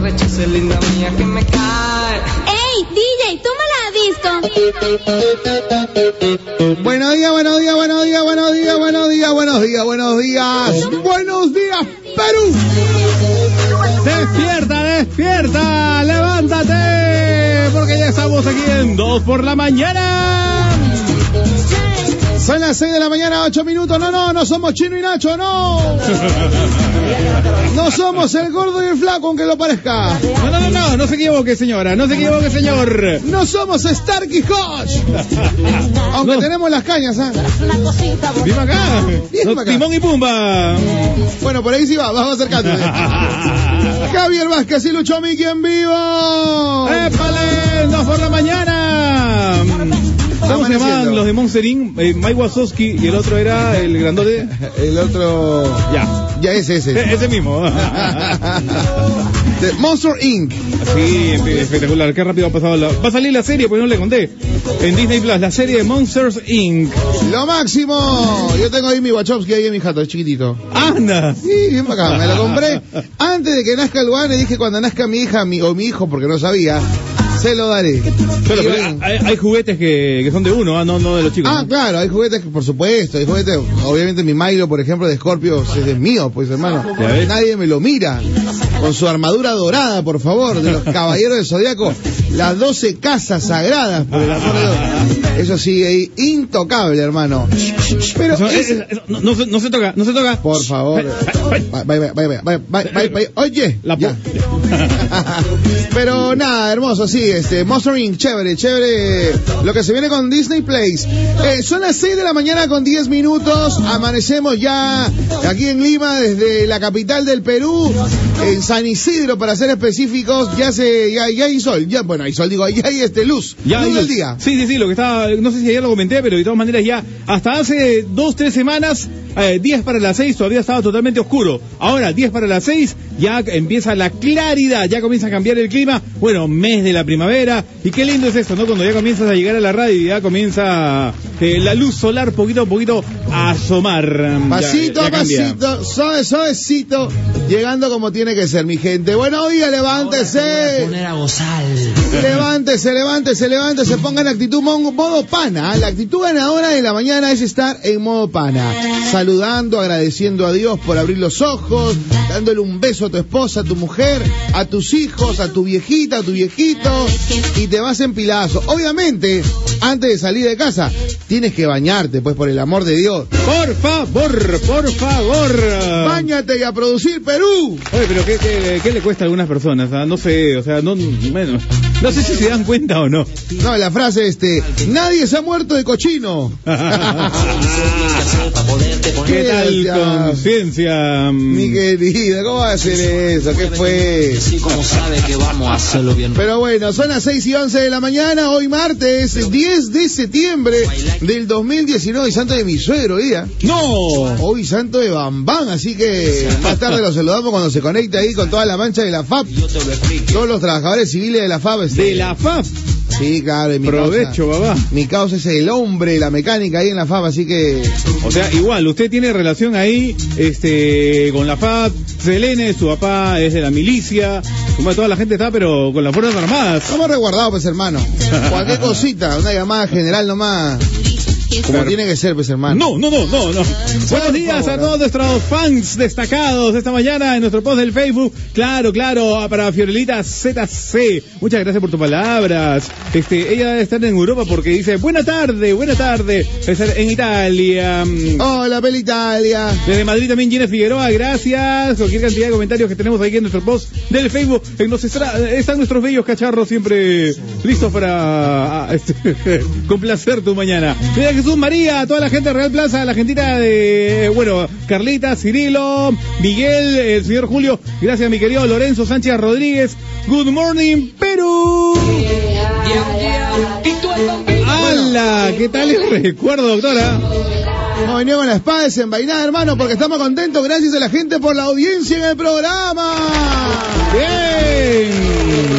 rechace, linda mía, que me cae. ¡Ey, DJ, toma la disco! Buenos días, buenos días, buenos días, buenos días, buenos días, buenos días, buenos días. Buenos días, Perú. Despierta, despierta, levántate, porque ya estamos aquí en 2 por la mañana. Son las 6 de la mañana, 8 minutos. No, no, no somos Chino y Nacho, no. No somos el gordo y el flaco, aunque lo parezca. No, no, no, no, no se equivoque, señora, no se equivoque, señor. No somos Stark y Hodge. Aunque No. tenemos las cañas, ¿ah? Viva acá. No, acá. Timón y Pumba. Bueno, por ahí sí va, vamos acercándonos. Javier Vázquez y Lucho Miki en vivo. ¡Épale! 2 por la mañana. ¿Cómo se llamaban los de Monster Inc? Eh, Mike Wazowski y el otro era el grandote. El otro. Ya. Ya es ese. E- Ese mismo. De Monster Inc. Sí, espe- espectacular. Qué rápido ha pasado la... Va a salir la serie, pues no le conté. En Disney Plus, la serie de Monsters Inc. Lo máximo. Yo tengo ahí mi Wachowski ahí en mi jato, es chiquitito. ¡Anda! Sí, bien bacán. Me lo compré antes de que nazca el Luan. Le dije cuando nazca mi hija mi, o mi hijo, porque no sabía, se lo daré. Pero, hay, hay juguetes que, que son de uno, ah, no, no de los chicos. Ah, ¿no? claro, hay juguetes que por supuesto, hay juguetes, obviamente mi Milo, por ejemplo, de Scorpio, es mío, pues hermano. Nadie me lo mira. Con su armadura dorada, por favor, de los caballeros del Zodíaco, las doce casas sagradas, por el amor de Dios. Eso sí, ahí, intocable, hermano. Pero Eso- es- no, no se, no se toca, no se toca. por favor. Oye, La ya. Pero nada, hermoso, sí, este, Monster Inc., chévere, chévere, lo que se viene con Disney Place. Eh, son las 6 de la mañana con 10 minutos, amanecemos ya aquí en Lima, desde la capital del Perú, en San Isidro, para ser específicos, ya se, ya, ya hay sol, ya, bueno, hay sol, digo, ya hay este luz, Ya, luz del día. Sí, sí, sí, lo que estaba, no sé si ayer lo comenté, pero de todas maneras ya, hasta hace dos, tres semanas, eh, 10 para las 6 todavía estaba totalmente oscuro. Ahora, 10 para las 6, ya empieza la claridad, ya comienza a cambiar el clima. Bueno, mes de la primavera. Y qué lindo es esto, ¿no? Cuando ya comienzas a llegar a la radio y ya comienza eh, la luz solar poquito a poquito a asomar. Pasito ya a pasito, suave, suavecito, llegando como tiene que ser, mi gente. Buenos días, levántese. Poner a gozar. Levántese, levántese, levántese, ponga en actitud modo pana. La actitud ganadora de la mañana es estar en modo pana. Saludando, agradeciendo a Dios por abrir los ojos, dándole un beso a tu esposa, a tu mujer, a tus hijos, a tu viejita, a tu viejito, y te vas en pilazo. Obviamente, antes de salir de casa, tienes que bañarte, pues por el amor de Dios. Por favor, por favor. Báñate y a producir Perú. Oye, pero ¿qué, qué, qué le cuesta a algunas personas? ah? No sé, o sea, no, bueno, no sé si se dan cuenta o no. No, la frase este, nadie se ha muerto de cochino. ¿Qué tal conciencia? Mi querida, ¿cómo va a hacer eso? ¿Qué fue? Así como sabe que vamos a hacerlo bien. Pero bueno, son las 6 y 11 de la mañana, hoy martes 10 de septiembre del 2019 y santo de mi suegro día. ¡No! Hoy santo de Bambán, así que más tarde lo saludamos cuando se conecte ahí con toda la mancha de la FAP. Todos los trabajadores civiles de la FAP. De la FAP. Sí, claro, mi Provecho, causa. babá. Mi causa es el hombre, la mecánica ahí en la FAP, así que O sea, igual, usted tiene relación ahí este, con la FAP, Selene, su papá es de la milicia, como toda la gente está, pero con las Fuerzas Armadas. Estamos resguardados, pues, hermano. Cualquier cosita, una llamada general nomás. Como tiene que ser, pues, hermano. No, no, no, no, no. Buenos días favor, a todos nuestros fans destacados esta mañana en nuestro post del Facebook. Claro, claro, para Fiorelita ZC. Muchas gracias por tus palabras. Este, ella debe estar en Europa porque dice, buena tarde, buena tarde. Debe estar en Italia. Hola, Peli Italia. Desde Madrid también Gina Figueroa, gracias. Cualquier cantidad de comentarios que tenemos ahí en nuestro post del Facebook. En nos estra- están nuestros bellos cacharros siempre listos para ah, este, complacer tu mañana. Mira Jesús María, toda la gente de Real Plaza, la gentita de, bueno, Carlita, Cirilo, Miguel, el señor Julio. Gracias mi querido Lorenzo Sánchez Rodríguez. Good morning, Perú. ¡Hala! ¿Qué tal el recuerdo, doctora? Hemos venido con la espada desenvainada, hermano, porque estamos contentos. Gracias a la gente por la audiencia en el programa. ¡Bien!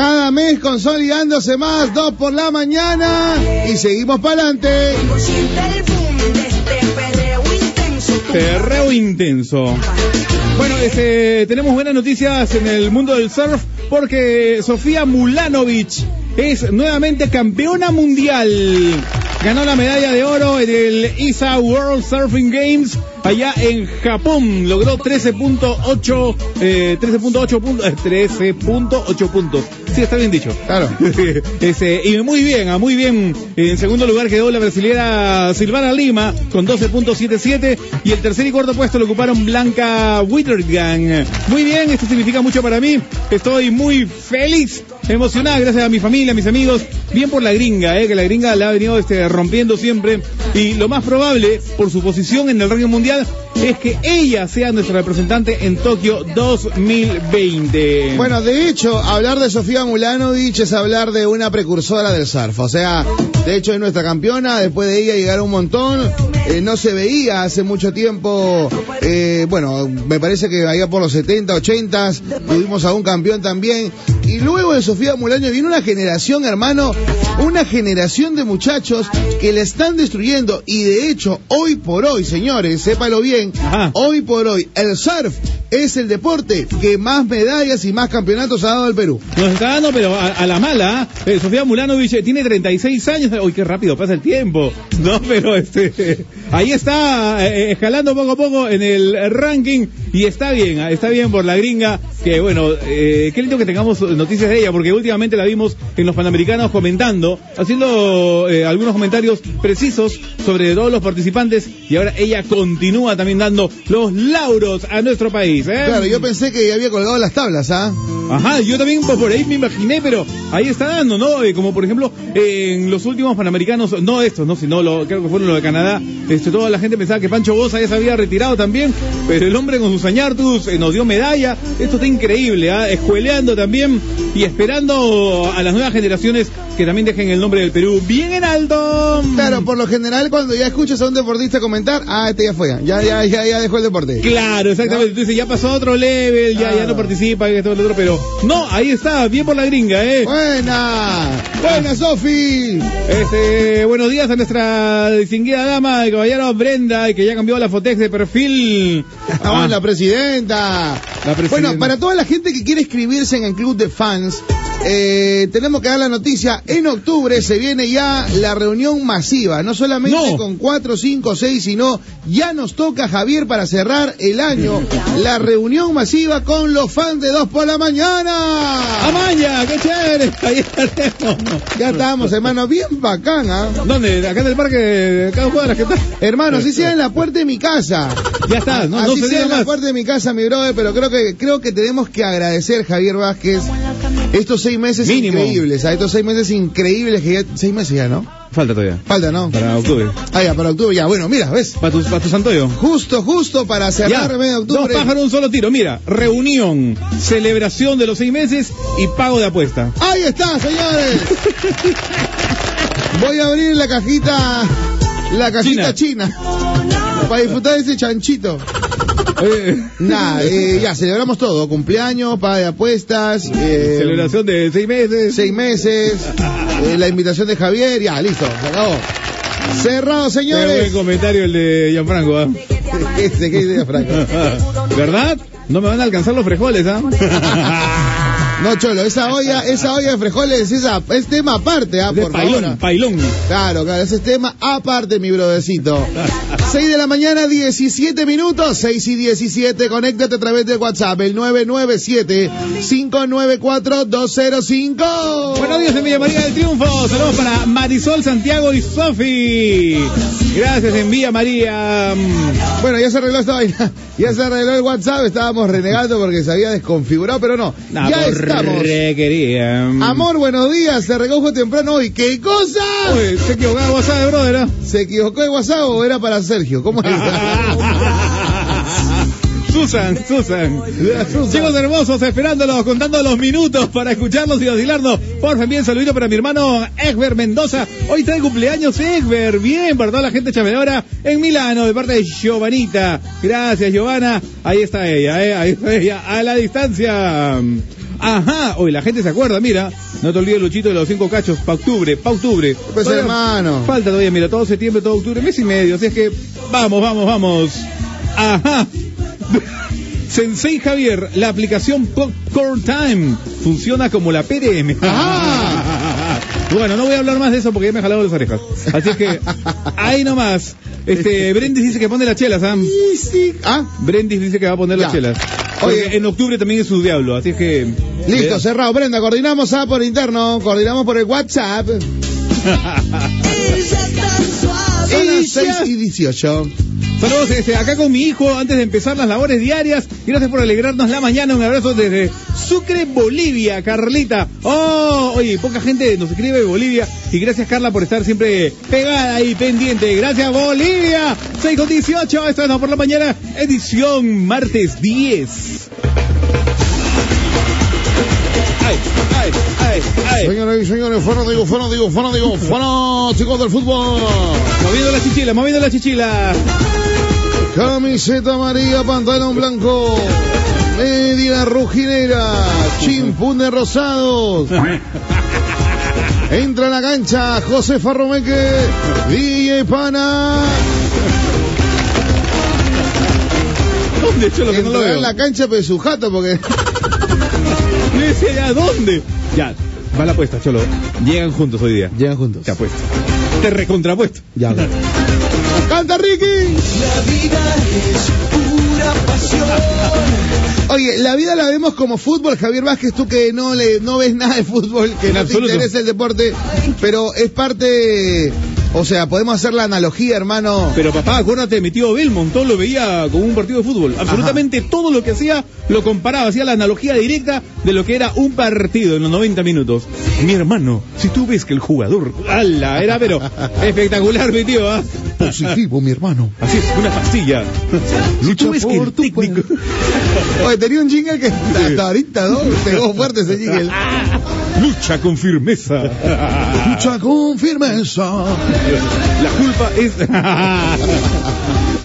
Cada mes consolidándose más, dos por la mañana. Y seguimos para adelante. Perreo intenso. Bueno, este, tenemos buenas noticias en el mundo del surf porque Sofía Mulanovic es nuevamente campeona mundial. Ganó la medalla de oro en el ISA World Surfing Games allá en Japón. Logró 13.8 eh, 13.8 puntos, eh, 13.8 puntos. Sí, está bien dicho. Claro. Este, y muy bien, ah, muy bien. En segundo lugar quedó la brasileña Silvana Lima con 12.77 y el tercer y cuarto puesto lo ocuparon Blanca Wittergang. Muy bien, esto significa mucho para mí. Estoy muy feliz, emocionada, gracias a mi familia, a mis amigos. Bien por la gringa, eh, que la gringa la ha venido este, rompiendo siempre. Y lo más probable, por su posición en el ranking mundial, es que ella sea nuestra representante en Tokio 2020. Bueno, de hecho, hablar de Sofía Mulanovic es hablar de una precursora del surf. O sea, de hecho es nuestra campeona, después de ella llegaron un montón. Eh, no se veía hace mucho tiempo, eh, bueno, me parece que allá por los 70, 80, tuvimos a un campeón también. Y luego de Sofía Mulanovic viene una generación, hermano, una generación de muchachos que le están destruyendo. Y de hecho, hoy por hoy, señores, sépalo bien, Ajá. hoy por hoy, el surf es el deporte que más medallas y más campeonatos ha dado al Perú. Nos está dando, pero a, a la mala, ¿eh? Eh, Sofía Mulanovic eh, tiene 36 años. Uy, qué rápido pasa el tiempo. No, pero este, ahí está eh, escalando poco a poco en el ranking y está bien, ah, está bien por la gringa. Que bueno, eh, qué lindo que tengamos noticias de ella, porque últimamente la vimos en los Panamericanos comentando, haciendo eh, algunos comentarios precisos sobre todos los participantes y ahora ella continúa también dando los lauros a nuestro país. ¿eh? Claro, yo pensé que había colgado las tablas, ¿ah? Ajá, yo también pues, por ahí me imaginé, pero ahí está dando, ¿no? Eh, como por ejemplo, en los últimos Panamericanos, no estos, no, sino lo, creo que fueron los de Canadá, este, toda la gente pensaba que Pancho Bosa ya se había retirado también, pero el hombre con sus añartus eh, nos dio medalla, esto está increíble, ¿ah? escueleando también y esperando a las nuevas generaciones que también dejen el nombre del Perú bien en alto. Claro, por lo general cuando ya escuchas a un deportista comentar, ah, este ya fue, ya, ya, ya, ya dejó el deporte. Claro, exactamente. Dices, ya pasó a otro level, ya, ya no participa, que esto, lo otro, pero no, ahí está, bien por la gringa, ¿eh? Buena, buena Sofi. Este, buenos días a nuestra distinguida dama, el caballero Brenda, que ya cambió la fotex de perfil. Ah, la presidenta. La presidenta. Bueno, para toda la gente que quiere inscribirse en el club de fans, eh, tenemos que dar la noticia. En octubre se viene ya la reunión masiva, no solamente No. con cuatro, cinco, seis, sino ya nos toca Javier para cerrar el año la reunión masiva con los fans de dos por la mañana. Amaya, qué chévere. Ahí estaremos. Ya estamos, hermano, bien bacán, ¿ah? ¿Dónde? Acá en el parque, acá en cuadras, ¿qué tal? Hermano, así sea en la puerta de mi casa. Ya está, no, no Así se sea en la puerta de mi casa, mi brother, pero creo que creo que tenemos que agradecer, Javier Vázquez, estos seis meses Mínimo. increíbles, a estos seis meses increíbles que ya, seis meses ya, ¿no? Falta todavía. Falta, ¿no? Para octubre. Ah, ya, para octubre, ya, bueno, mira, ¿ves? Para tu, para tu santoyo. Justo, justo para cerrar mes de dos octubre. pájaros, un solo tiro. Mira, reunión, celebración de los seis meses y pago de apuesta. Ahí está, señores. Voy a abrir la cajita, la cajita china, para disfrutar de ese chanchito. Nada, eh, ya, celebramos todo, cumpleaños, paga de apuestas, eh, celebración de seis meses. seis meses, eh, la invitación de Javier, ya, listo, se acabó. Cerrado, Qué buen señores. comentario el de Gianfranco, ¿ah? Ese, ¿qué dice Franco? ¿Verdad? No me van a alcanzar los frijoles, ¿ah? No, Cholo, esa olla, esa olla de frijoles esa, es tema aparte, ah, por pailón, favor. pailón. Claro, claro, ese es tema aparte, mi brodecito. 6 de la mañana, 17 minutos, 6 y 17, conéctate a través de WhatsApp, el 997-594-205. Buenos días en Villa María del Triunfo. Saludos para Marisol, Santiago y Sofi. Gracias en Villa María. Bueno, ya se arregló esta vaina, ya se arregló el WhatsApp, estábamos renegando porque se había desconfigurado, pero no, Nah, ya estamos. Amor, buenos días, se recojo temprano hoy. ¿Qué cosa? Uy, se equivocaba WhatsApp, brother. ¿ah? ¿Se equivocó de WhatsApp o era para Sergio? ¿Cómo es? Susan, Susan. Chicos hermosos, esperándolos, contando los minutos para escucharlos y vacilarnos. Por favor, bien saludito para mi hermano Egber Mendoza. Hoy está de cumpleaños Egber. Bien, para toda la gente chavedora en Milano, de parte de Giovanita. Gracias, Giovanna. Ahí está ella, eh, ahí está ella, a la distancia. Ajá, hoy la gente se acuerda, mira. No te olvides, Luchito, de los cinco cachos, pa' octubre, pa' octubre. Pues, hermano. Falta todavía, mira, todo septiembre, todo octubre, mes y medio. Así es que, vamos, vamos, vamos. Ajá. Sensei Javier, la aplicación Popcorn Time funciona como la PDM. Ah. bueno, no voy a hablar más de eso porque ya me he jalado las orejas. Así que, ahí nomás. Este, Brendis dice que pone las chelas, ¿ah? Sí, sí. Ah, Brendis dice que va a poner las chelas. Oye. En octubre también es su diablo, así que. listo, Eh, cerrado. Brenda, coordinamos ah, por interno, coordinamos por el WhatsApp. Las 6 y 18. Saludos este, acá con mi hijo antes de empezar las labores diarias. Gracias por alegrarnos la mañana. Un abrazo desde Sucre, Bolivia, Carlita. Oh, oye, poca gente nos escribe de Bolivia. Y gracias, Carla, por estar siempre pegada y pendiente. Gracias, Bolivia. 6 con 18. Esto es No por la Mañana, edición martes 10. Ay, ay, ay, ay. Señoras y señores, fanáticos, fanáticos, fanáticos, fanáticos del fútbol. Moviendo la chichila, moviendo la chichila. Camiseta amarilla, pantalón blanco. Media rojinera, chimpunes rosados. Entra en la cancha José Farromeque, DJ Pana. ¿Dónde? Yo lo que no lo Entra veo. en la cancha pero su jato porque Yo decía, ¿ya dónde? Ya, va la apuesta, Cholo. Llegan juntos hoy día. llegan juntos. Te apuesto. Te recontrapuesto. Ya. Canta Ricky. Oye, la vida la vemos como fútbol, Javier Vázquez, tú que no le no ves nada de fútbol, que En no absoluto. te interesa el deporte, pero es parte, o sea, podemos hacer la analogía, hermano. Pero papá, acuérdate, mi tío Belmont todo lo veía como un partido de fútbol. Absolutamente todo lo que hacía lo comparaba, hacía la analogía directa de lo que era un partido en los 90 minutos. Mi hermano, si tú ves que el jugador, ¡ala! Era pero espectacular, mi tío, ¿ah? Positivo, mi hermano. Así es, una pastilla. Si tú ves que el técnico... Oye, tenía un jingle que hasta ahorita, ¿no? Pegó fuerte ese jingle. Lucha con firmeza. Lucha con firmeza. La culpa es...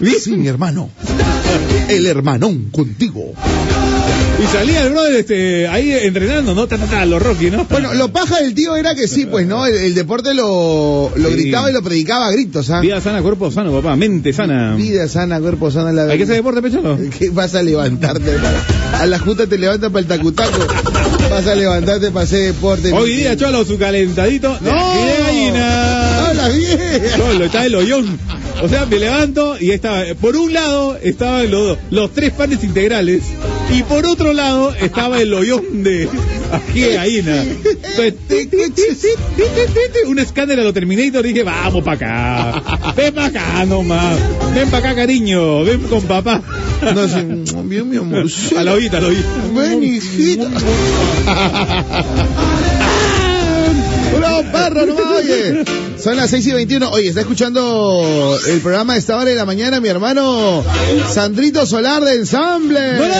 ¿Viste? Sí, mi hermano. El hermanón contigo. Y salía el brother este, ahí entrenando, ¿no? Ta, ta, ta, los Rocky, ¿no? Bueno, lo paja del tío era que sí, pues, ¿no? El, el deporte lo, lo Sí. gritaba y lo predicaba a gritos, ¿ah? Vida sana, cuerpo sano, papá. Mente sana. Vida sana, cuerpo sano. La... ¿Hay que hacer deporte, pecholo? ¿Qué vas a levantarte? A la junta te levantas para el tacutaco. Vas a levantarte para hacer deporte. Hoy día, cholo, su calentadito ¡No! ají de gallina las 10. Solo, estaba el hoyón. O sea, me levanto y estaba. Por un lado estaban los, los tres panes integrales. Y por otro lado estaba el hoyón de ají de gallina. Entonces, un escándalo lo Terminator y dije, vamos para acá. Ven para acá nomás. Ven para acá, cariño. Ven con papá. No, sí, bien, mi amor. A la oída, a la oída. Ven, hijita. ¡Bravo, perro, no oye! Son las 6 y 21. Oye, está escuchando el programa de esta hora de la mañana mi hermano Sandrito Solar de Ensamble. ¡Bueno!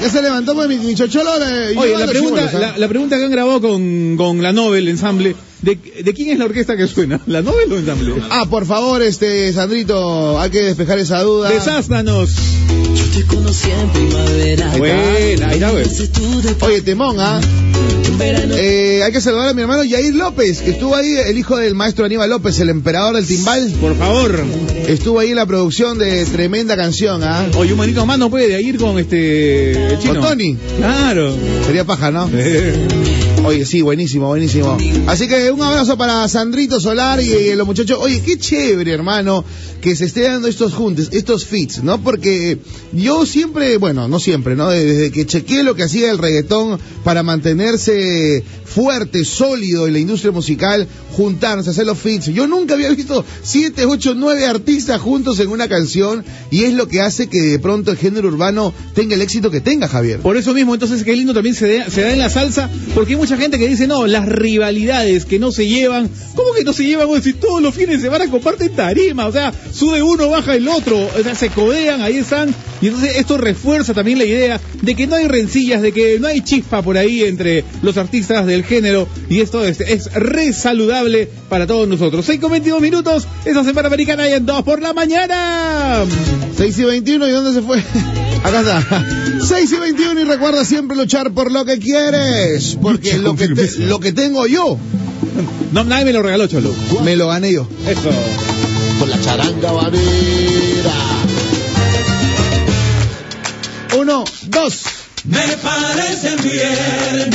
Ya se levantó pues mi, mi chocholo. de- Oye, la pregunta, la pregunta que han grabado con, con la Nobel Ensamble, ¿de, ¿de quién es la orquesta que suena? ¿La Nobel o Ensamble? Ah, por favor, este, Sandrito, hay que despejar esa duda. Desástanos. Yo te conocí en primavera. Buena, ahí. Entonces tú de Oye, temón, ¿ah? Eh, hay que saludar a mi hermano Yair López, que estuvo ahí, el hijo del maestro Aníbal López, el emperador del timbal. Por favor. Estuvo ahí en la producción de tremenda canción, ¿ah? Oye, un manito más no puede ir con este el chino. Con Tony. Claro. Sería paja, ¿no? Oye, sí, buenísimo, buenísimo. Así que un abrazo para Sandrito Solar y, eh, los muchachos. Oye, qué chévere, hermano, que se esté dando estos juntes, estos fits, ¿no? Porque yo siempre, bueno, no siempre, ¿no? Desde que chequeé lo que hacía el reggaetón para mantenerse fuerte, sólido en la industria musical, juntarse, hacer los fits. Yo nunca había visto siete, ocho, nueve artistas juntos en una canción y es lo que hace que de pronto el género urbano tenga el éxito que tenga, Javier. Por eso mismo, entonces, qué lindo también se, da- en la salsa, porque hay mucha gente que dice, no, las rivalidades que no se llevan, ¿cómo que no se llevan? Si todos los fines de semana comparten tarima, o sea, sube uno, baja el otro, o sea, se codean, ahí están, y entonces esto refuerza también la idea de que no hay rencillas, de que no hay chispa por ahí entre los artistas del género, y esto es, es re saludable para todos nosotros. 6 con 22 minutos, esa semana americana y en 2 por la mañana. 6 y 21, ¿y dónde se fue? Acá está. 6 y 21 y recuerda siempre luchar por lo que quieres, porque Lucha lo con que, te- firmeza. lo que tengo yo, No, nadie me lo regaló, Cholo. me lo gané yo. Eso. Con la charanga vanera. Uno, dos. Me parece bien.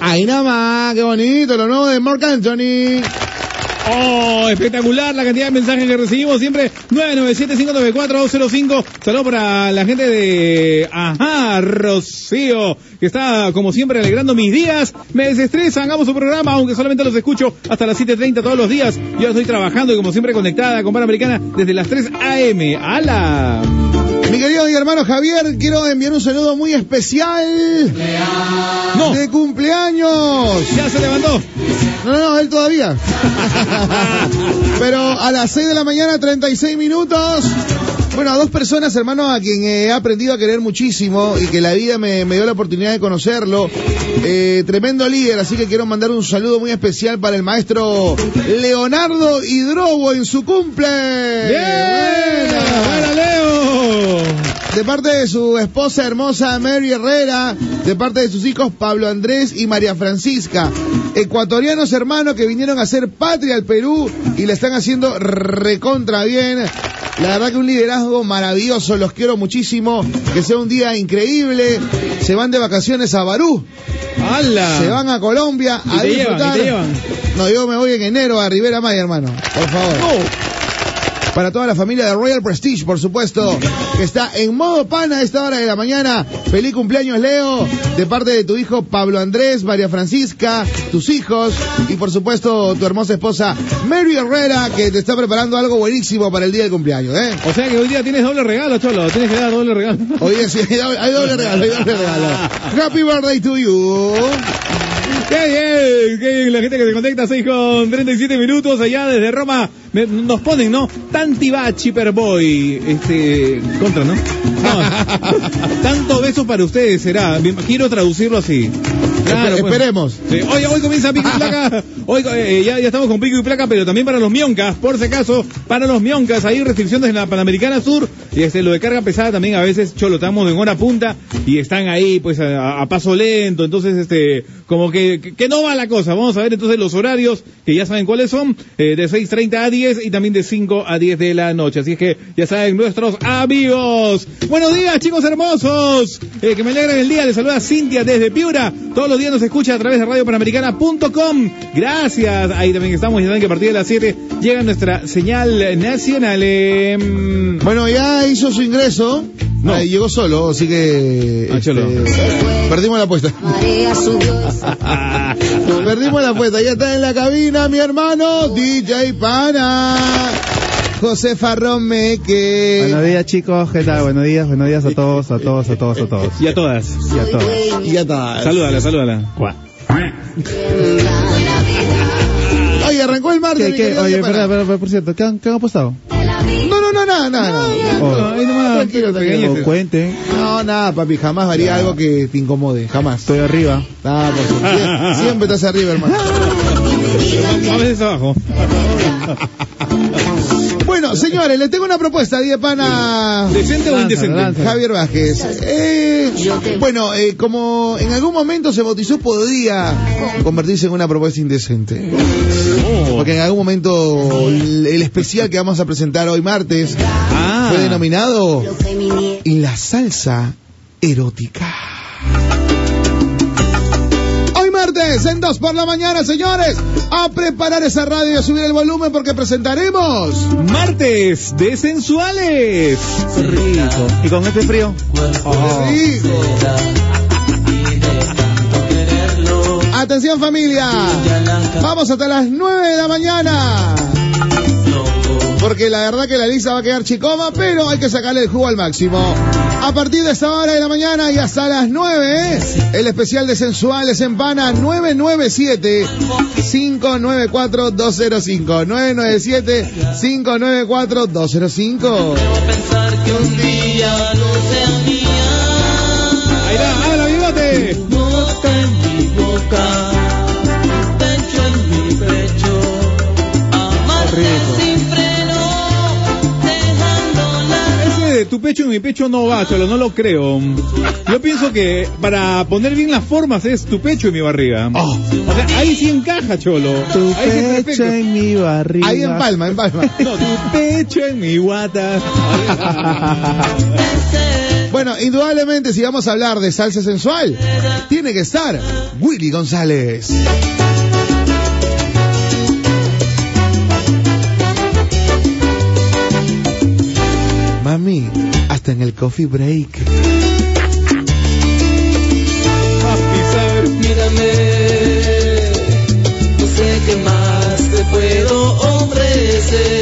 Ahí nada más, qué bonito, lo nuevo de Mark Anthony. Oh, espectacular la cantidad de mensajes que recibimos siempre. 997-594-205. Saludos para la gente de Ajá, Rocío, que está como siempre alegrando mis días. Me desestresan, hagamos su programa, aunque solamente los escucho hasta las 7.30 todos los días. Yo estoy trabajando y como siempre conectada con Panamericana desde las 3 a.m. ¡Hala! Mi querido y hermano Javier, quiero enviar un saludo muy especial No, de cumpleaños. ya se levantó. No, no, no, él todavía. Pero a las 6 de la mañana, 36 minutos. Bueno, a dos personas, hermano, a quien he aprendido a querer muchísimo y que la vida me, me dio la oportunidad de conocerlo. Eh, tremendo líder, así que quiero mandar un saludo muy especial para el maestro Leonardo Hidrobo en su cumple. ¡Bien! Buena. ¡Buena, Leo! De parte de su esposa hermosa Mary Herrera, de parte de sus hijos Pablo Andrés y María Francisca, ecuatorianos hermanos que vinieron a hacer patria al Perú y le están haciendo recontra bien. La verdad que un liderazgo maravilloso, los quiero muchísimo, que sea un día increíble. Se van de vacaciones a Barú, ¡Hala! se van a Colombia ¿Y a disfrutar. No, yo me voy en enero a Rivera Maya, hermano, por favor. Para toda la familia de Royal Prestige, por supuesto, que está en modo pana a esta hora de la mañana. Feliz cumpleaños, Leo, de parte de tu hijo Pablo Andrés, María Francisca, tus hijos y por supuesto tu hermosa esposa Mary Herrera, que te está preparando algo buenísimo para el día del cumpleaños, ¿eh? O sea que hoy día tienes doble regalo, Cholo. Tienes que dar doble regalo. Oye, sí, hay doble regalo, hay doble regalo. Happy birthday to you. ¡Qué bien! ¡Qué bien! La gente que se conecta 6 con 37 minutos allá desde Roma me- nos ponen, ¿no? Tantibachi per boy. Este. Contra, ¿no? No. Tanto beso para ustedes será. Quiero traducirlo así. Claro, Espe- pues. esperemos. Sí. Oye, hoy comienza Pico y Placa. Hoy eh, ya, ya estamos con Pico y Placa, pero también para los mioncas, por si acaso, para los mioncas, hay restricciones en la Panamericana Sur y este lo de carga pesada también a veces cholo estamos en hora punta y están ahí pues a, a paso lento, entonces este como que, que, que no va la cosa. Vamos a ver entonces los horarios que ya saben cuáles son, eh, de 6:30 a 10 y también de 5 a 10 de la noche. Así es que ya saben nuestros amigos. Buenos días, chicos hermosos. Eh, que me alegran el día. Les saluda Cintia desde Piura. Todos los días nos escucha a través de radiopanamericana.com. Gracias. Ahí también estamos. Ya saben que a partir de las 7 llega nuestra señal nacional. Eh, Bueno, ya hizo su ingreso. No. Llegó solo, así que. Ah, cholo. perdimos la apuesta. Perdimos la apuesta. Ya está en la cabina mi hermano DJ Pana. José Farrón Meque. Buenos días chicos, ¿qué tal? Buenos días, buenos días a todos, a todos, a todos, a todos. y a todas. Y a todos. Y ya está. Salúdala, salúdala. Oye, arrancó el martes. Oye, espera, espera, espera, por cierto, ¿qué han, qué han apostado? No, no, no, nada, nada. Oh. No, cuenten, No, nada, papi, jamás haría algo que te incomode, jamás. estoy arriba. Nada, por supuesto. Sie- Siempre estás arriba, hermano. A veces abajo. Bueno, señores, les tengo una propuesta, DJ Pana. ¿Decente o indecente? Javier Vázquez. Eh, bueno, eh, como en algún momento se bautizó, podría convertirse en una propuesta indecente. Porque en algún momento el, el especial que vamos a presentar hoy martes Ah. fue denominado La Salsa Erótica. Martes, en dos por la mañana, señores, a preparar esa radio y a subir el volumen porque presentaremos Martes de sensuales. Rico. ¿Y con este frío? Sí. Atención familia, vamos hasta las 9 de la mañana. Porque la verdad que la lista va a quedar chicoma, pero hay que sacarle el jugo al máximo. A partir de esta hora de la mañana y hasta las 9, ¿eh? el especial de Sensuales en Pana 997-594-205. 997-594-205. Pensar que un día no sea mía. Ahí va, habla bigote. Boca en mi boca, tu pecho en mi pecho no va, cholo, no lo creo. Yo pienso que para poner bien las formas es tu pecho en mi barriga. Oh. O sea, ahí sí encaja, cholo. Tu ahí sí pecho perfecto. en mi barriga. Ahí en palma, en palma. No, tu pecho en mi guata. Bueno, indudablemente si vamos a hablar de salsa sensual, tiene que estar Willy González. Mami, hasta en el coffee break. Mírame, no sé qué más te puedo ofrecer.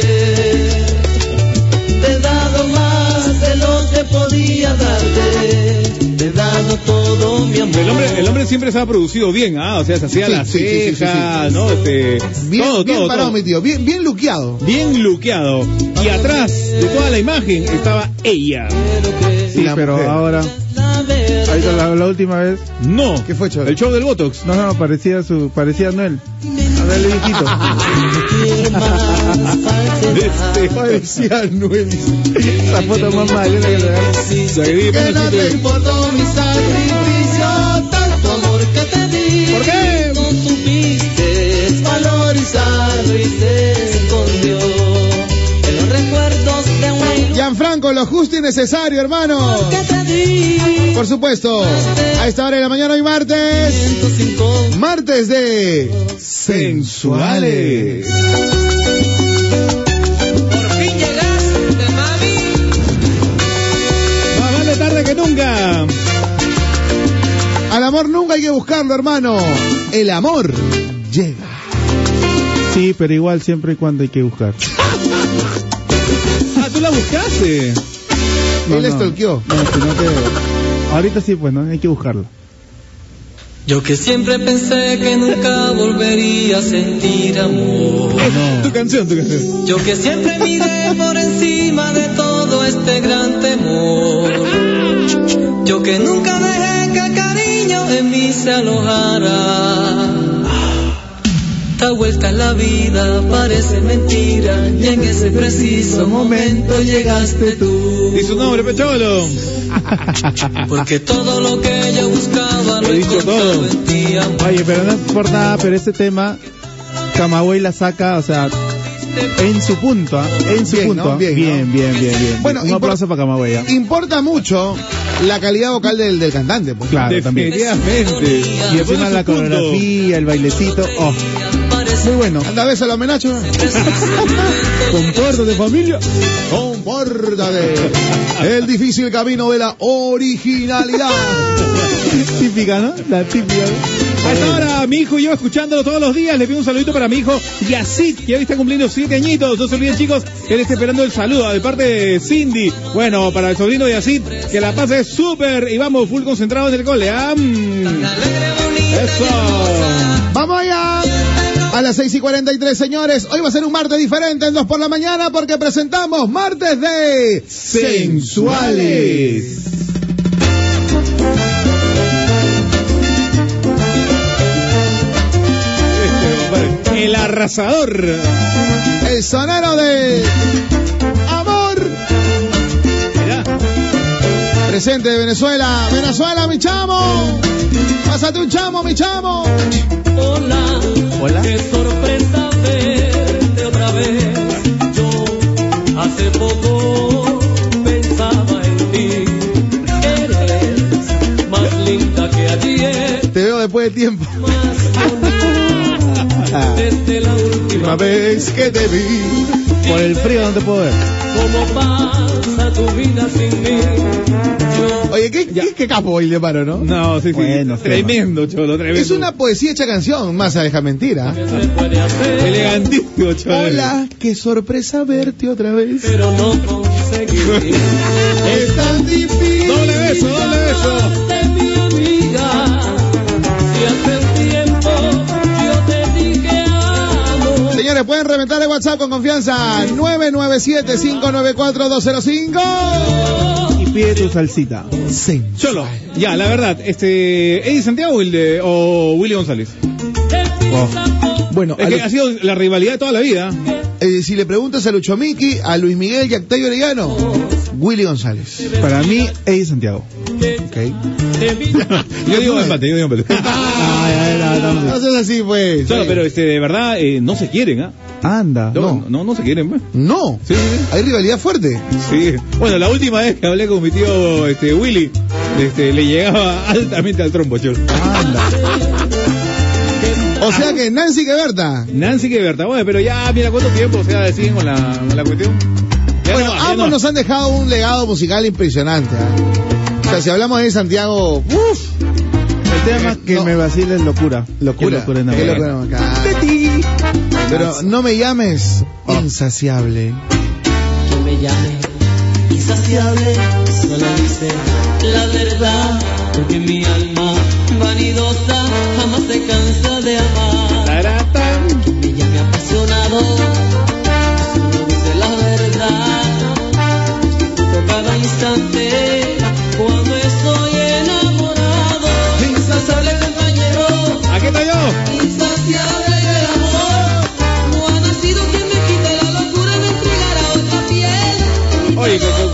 Mi amor. El hombre, el hombre siempre se ha producido bien, ah, o sea, se hacía Sí, las sí, sí, sí, sí, cejas, sí. ¿no? Este, Bien, todo, bien todo, parado, todo. mi tío, bien, bien luqueado. Bien luqueado. Y atrás de toda la imagen estaba ella. Sí, La pero mujer. ahora, La ahorita la, la última vez, No. ¿Qué fue, Cholo? El show del Botox. no, no, parecía su, parecía Noel. A verle viejito. Este, Parecía Noel. La foto más malena que le dan. Saqué Que no y se escondió en los recuerdos de un Gianfranco, lo justo y necesario, hermano. Por supuesto, a esta hora de la mañana hoy martes, 105 martes de sensuales. Por fin llegaste, mami. Más vale tarde que nunca. Al amor nunca hay que buscarlo, hermano. El amor llega. Sí, pero igual siempre y cuando hay que buscar. Ah, tú la buscaste. Él estalqueó. No, sino que ahorita sí, pues, ¿no? Hay que buscarlo. Yo que siempre pensé que nunca volvería a sentir amor. Tu canción, tu canción. Yo que siempre miré por encima de todo este gran temor. Yo que nunca dejé que el cariño en mí se alojara. Esta vuelta en la vida parece mentira y en ese preciso momento llegaste tú. Y su nombre, Pecholo. Porque todo lo que yo buscaba lo He he dicho encontrado todo. en ti, amor. Oye, pero no es por nada, pero este tema, Camagüey la saca, o sea, en su punto, ¿ah? en su Bien, punto. ¿no? ¿ah? Bien, bien, ¿no? bien, bien, bien. Bueno, un aplauso para Camagüey. ¿ah? Importa mucho la calidad vocal del, del cantante. Pues. Claro, también. Definitivamente. Y encima la coreografía, el bailecito, oh, muy bueno. Anda, ves al homenaje. Compórtate familia. Compórtate. El difícil camino de la originalidad. Típica, ¿no? La típica. A esta hora, mi hijo y yo escuchándolo todos los días, le pido un saludito para mi hijo Yacid, que hoy está cumpliendo siete añitos. No se olviden, chicos, él está esperando el saludo de parte de Cindy. Bueno, para el sobrino de Yacid, que la pase súper y vamos, full concentrado en el cole. Mm. Eso. Vamos allá. A las 6 y 43, señores. Hoy va a ser un martes diferente en 2 por la mañana porque presentamos martes de sensuales. Este, El arrasador. El sonero de Presente de Venezuela. Venezuela, mi chamo. Pásate un chamo, mi chamo. Hola, Hola. qué sorpresa verte otra vez. Yo hace poco pensaba en ti. Eres más linda que ayer, Te veo después de tiempo. más desde la última vez que te vi. Por el frío no te puedo ver. ¿Cómo pasa tu vida sin mí? Oye, ¿qué, qué, qué capo el paro, ¿no? No, sí, sí. Bueno, tremendo, cholo, tremendo. Es una poesía hecha canción, más a deja mentira. Elegantísimo, cholo. Hola, qué sorpresa verte otra vez. Pero no conseguí. Es tan difícil. Doble beso, doble beso. Señores, pueden reventar el WhatsApp con confianza. 997-594-205. Pide tu salsita. Cholo, ya, la verdad, este, ¿Eddie Santiago de- o Willy González? Bueno, Es que ha sido la rivalidad de toda la vida. eh, si le preguntas a Lucho Miki, a Luis Miguel y a Octavio Orellano, Willy González. Para mí, Eddie Santiago. Ok. Yo digo empate, yo digo empate. No seas así, pues. Cholo, pero este, de verdad, eh, no se quieren, ¿ah? Anda. No, No. no, no, se quieren. pues. No. Sí, sí, Hay rivalidad fuerte. sí. Bueno, la última vez que hablé con mi tío este, Willy, este, le llegaba altamente al trompo, chol. Anda. O sea que Nancy que Berta. Nancy que Berta, bueno, pero ya, mira cuánto tiempo, o sea, siguen con la, con la cuestión. Bueno, no, ambos no. nos han dejado un legado musical impresionante. ¿ah? O sea, si hablamos de Santiago, uff, El tema que No. me vacila es locura. locura. Qué locura Qué locura. Pero no me llames insaciable. que me llame insaciable, solo dice la verdad, porque mi alma vanidosa jamás se cansa de amar. Taratán. Que me llame apasionado,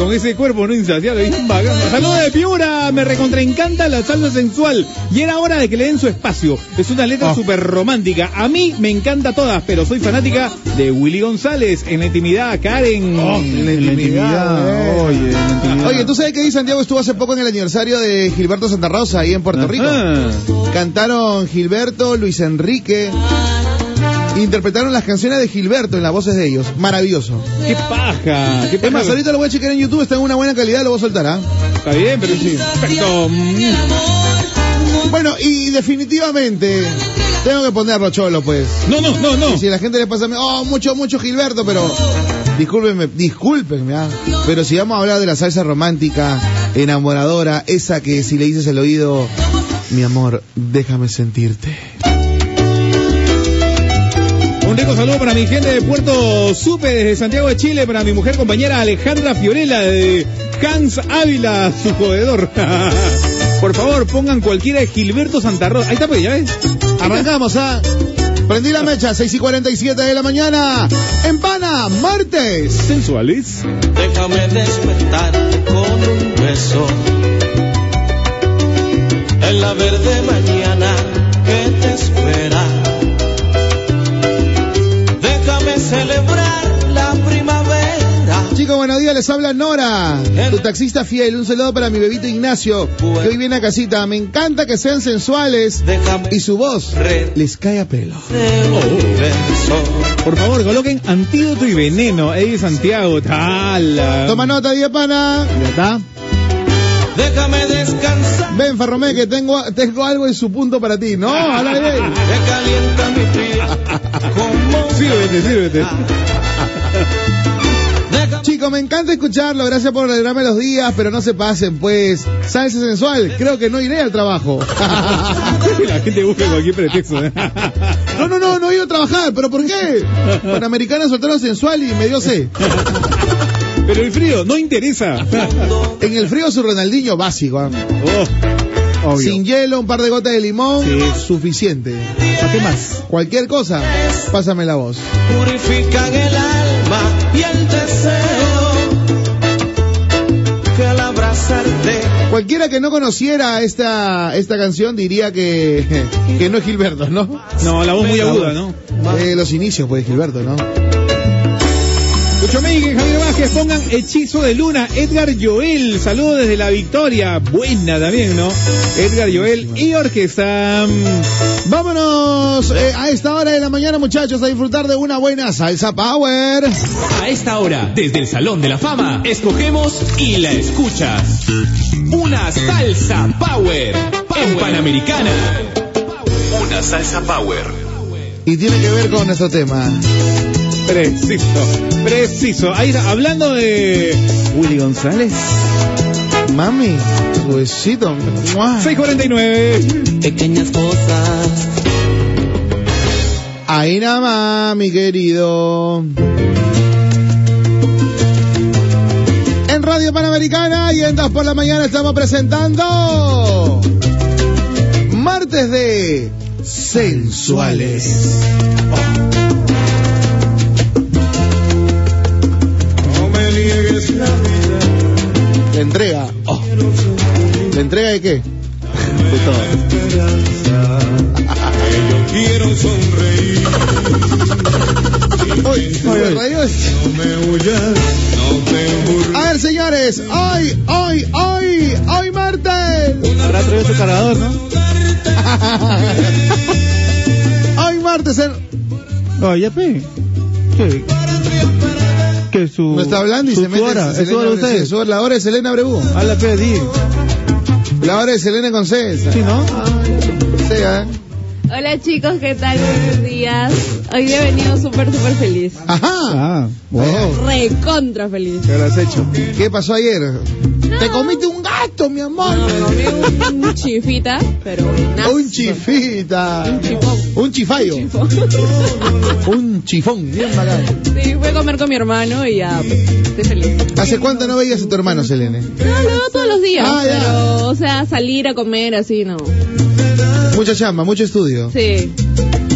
con, ese cuerpo no insaciable. Saludos de Piura, me recontraencanta la salsa sensual. Y era hora de que le den su espacio. Es una letra Oh. súper romántica. A mí me encanta todas, pero soy fanática de Willy González. En la intimidad, Karen. Oh, En la intimidad. Oye, en la intimidad. Oye, ¿tú sabes que ahí Santiago estuvo hace poco en el aniversario de Gilberto Santa Rosa, ahí en Puerto Rico? Cantaron Gilberto, Luis Enrique. Interpretaron las canciones de Gilberto en las voces de ellos. Maravilloso. ¡Qué paja! ¡Qué Es más, paja! ahorita lo voy a chequear en YouTube, está en una buena calidad, lo voy a soltar, ¿ah? Está bien, pero sí. Perfecto. Bueno, y definitivamente tengo que ponerlo cholo, pues. No, no, no, no. Y si la gente le pasa, oh, mucho, mucho Gilberto, pero discúlpenme, discúlpenme, ¿ah? pero si vamos a hablar de la salsa romántica, enamoradora, esa que si le dices al oído, mi amor, déjame sentirte. Un rico saludo para mi gente de Puerto Supe, desde Santiago de Chile, para mi mujer compañera Alejandra Fiorella de Hans Ávila, su jodedor. Por favor, pongan cualquiera de Gilberto Santa Rosa. Ahí está, pues, ya ves. Arrancamos, ¿ah? Prendí la mecha, 6 y 47 de la mañana, en Pana, martes. Sensuales. Déjame despertarte con un beso en la verde mañana les habla Nora, tu taxista fiel. Un saludo para mi bebito Ignacio, que hoy viene a casita. Me encanta que sean sensuales y su voz les cae a pelo. Por favor, coloquen antídoto y veneno. Eddie Santiago, tal. Toma nota, día pana. ¿Ya está? Déjame descansar. Ven, Farromé, que tengo, tengo algo en su punto para ti. No, habla bien. Que calienta mi piel como un Sírvete, sírvete. Chicos, me encanta escucharlo. Gracias por alegrarme los días, pero no se pasen, pues. Salsa sensual, creo que no iré al trabajo. La gente busca cualquier pretexto. ¿eh? No, no, no, no he ido a trabajar, pero ¿por qué? Panamericana soltaron sensual y me dio sed. Pero el frío no interesa. En el frío su Ronaldinho básico. ¿ah? Oh, Obvio. Sin hielo, un par de gotas de limón, Sí. suficiente. ¿Para qué más? Cualquier cosa, pásame la voz. purifican el alma y el deseo Cualquiera que no conociera esta, esta canción diría que, que no es Gilberto, ¿no? no, la voz muy aguda, ¿no? Eh, los inicios, pues, Gilberto, ¿no? Miguel, Javier Vázquez, pongan Hechizo de Luna, Edgar Joel, saludos desde la Victoria, buena también, ¿no? Edgar Joel y orquesta. Vámonos eh, a esta hora de la mañana, muchachos, a disfrutar de una buena salsa power. A esta hora, desde el Salón de la Fama, escogemos y la escuchas. Una salsa power, en Panamericana. Una salsa power. Y tiene que ver con nuestro tema. Preciso, preciso. Ahí está, hablando de Willy González. Mami, suecito. ¡mua! 649. pequeñas cosas Ahí nada más, mi querido. En Radio Panamericana y en 2 por la mañana estamos presentando Martes de Sensuales. entrega. Oh. ¿La entrega de qué? De todo. quiero sonreír. A ver, señores, hoy, hoy, hoy, hoy martes. Ahora su cargador, ¿no? hoy martes. Oye, ¿Qué su. no está hablando y su, se mete. su hora? ¿Es su hora usted? su- La hora de Selena Brebú. Habla, pe, di. La hora de Selena con César. Sí, ¿no? Sí, ¿eh? Hola chicos, ¿qué tal? Buenos días. Hoy he venido súper, súper feliz. Ajá. ah, wow. Recontra feliz. ¿Qué habrás hecho? ¿Qué pasó ayer? Te comiste un gato, mi amor. No, me comí un chifita, pero buenazo. Un chifita. Un chifón. Un chifayo. Chifón. Un chifón. Bien bacán. Sí, fui a comer con mi hermano y ya, pues, estoy feliz. ¿Hace cuánto no veías a tu hermano, Selene? No, lo veo todos los días, Ah, ya. pero, o sea, salir a comer así, no. Mucha chamba, mucho estudio. Sí.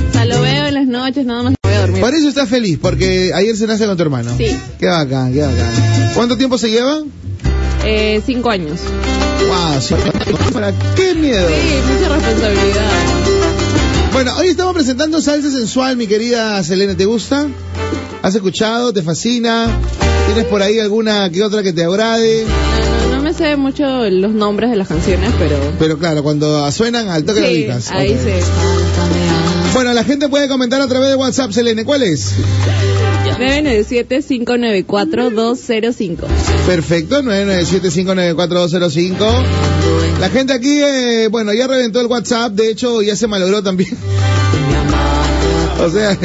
O sea, lo veo en las noches, nada más voy a dormir. Por eso estás feliz, porque ayer cenaste con tu hermano. Sí. Qué bacán, qué bacán. ¿Cuánto tiempo se lleva? Eh, cinco años. Wow, sí. ¿Para qué miedo? Sí, mucha responsabilidad. Bueno, hoy estamos presentando Salsa Sensual, mi querida Selene. ¿Te gusta? ¿Has escuchado? ¿Te fascina? ¿Tienes por ahí alguna que otra que te agrade? Me sé mucho los nombres de las canciones, pero... Pero claro, cuando suenan al toque Sí, ubicas. ahí Ok. sí. Bueno, la gente puede comentar a través de WhatsApp, Selene. ¿Cuál es? 997-594-205. Perfecto, 997-594-205. La gente aquí, eh, bueno, ya reventó el WhatsApp, de hecho ya se malogró también. o sea.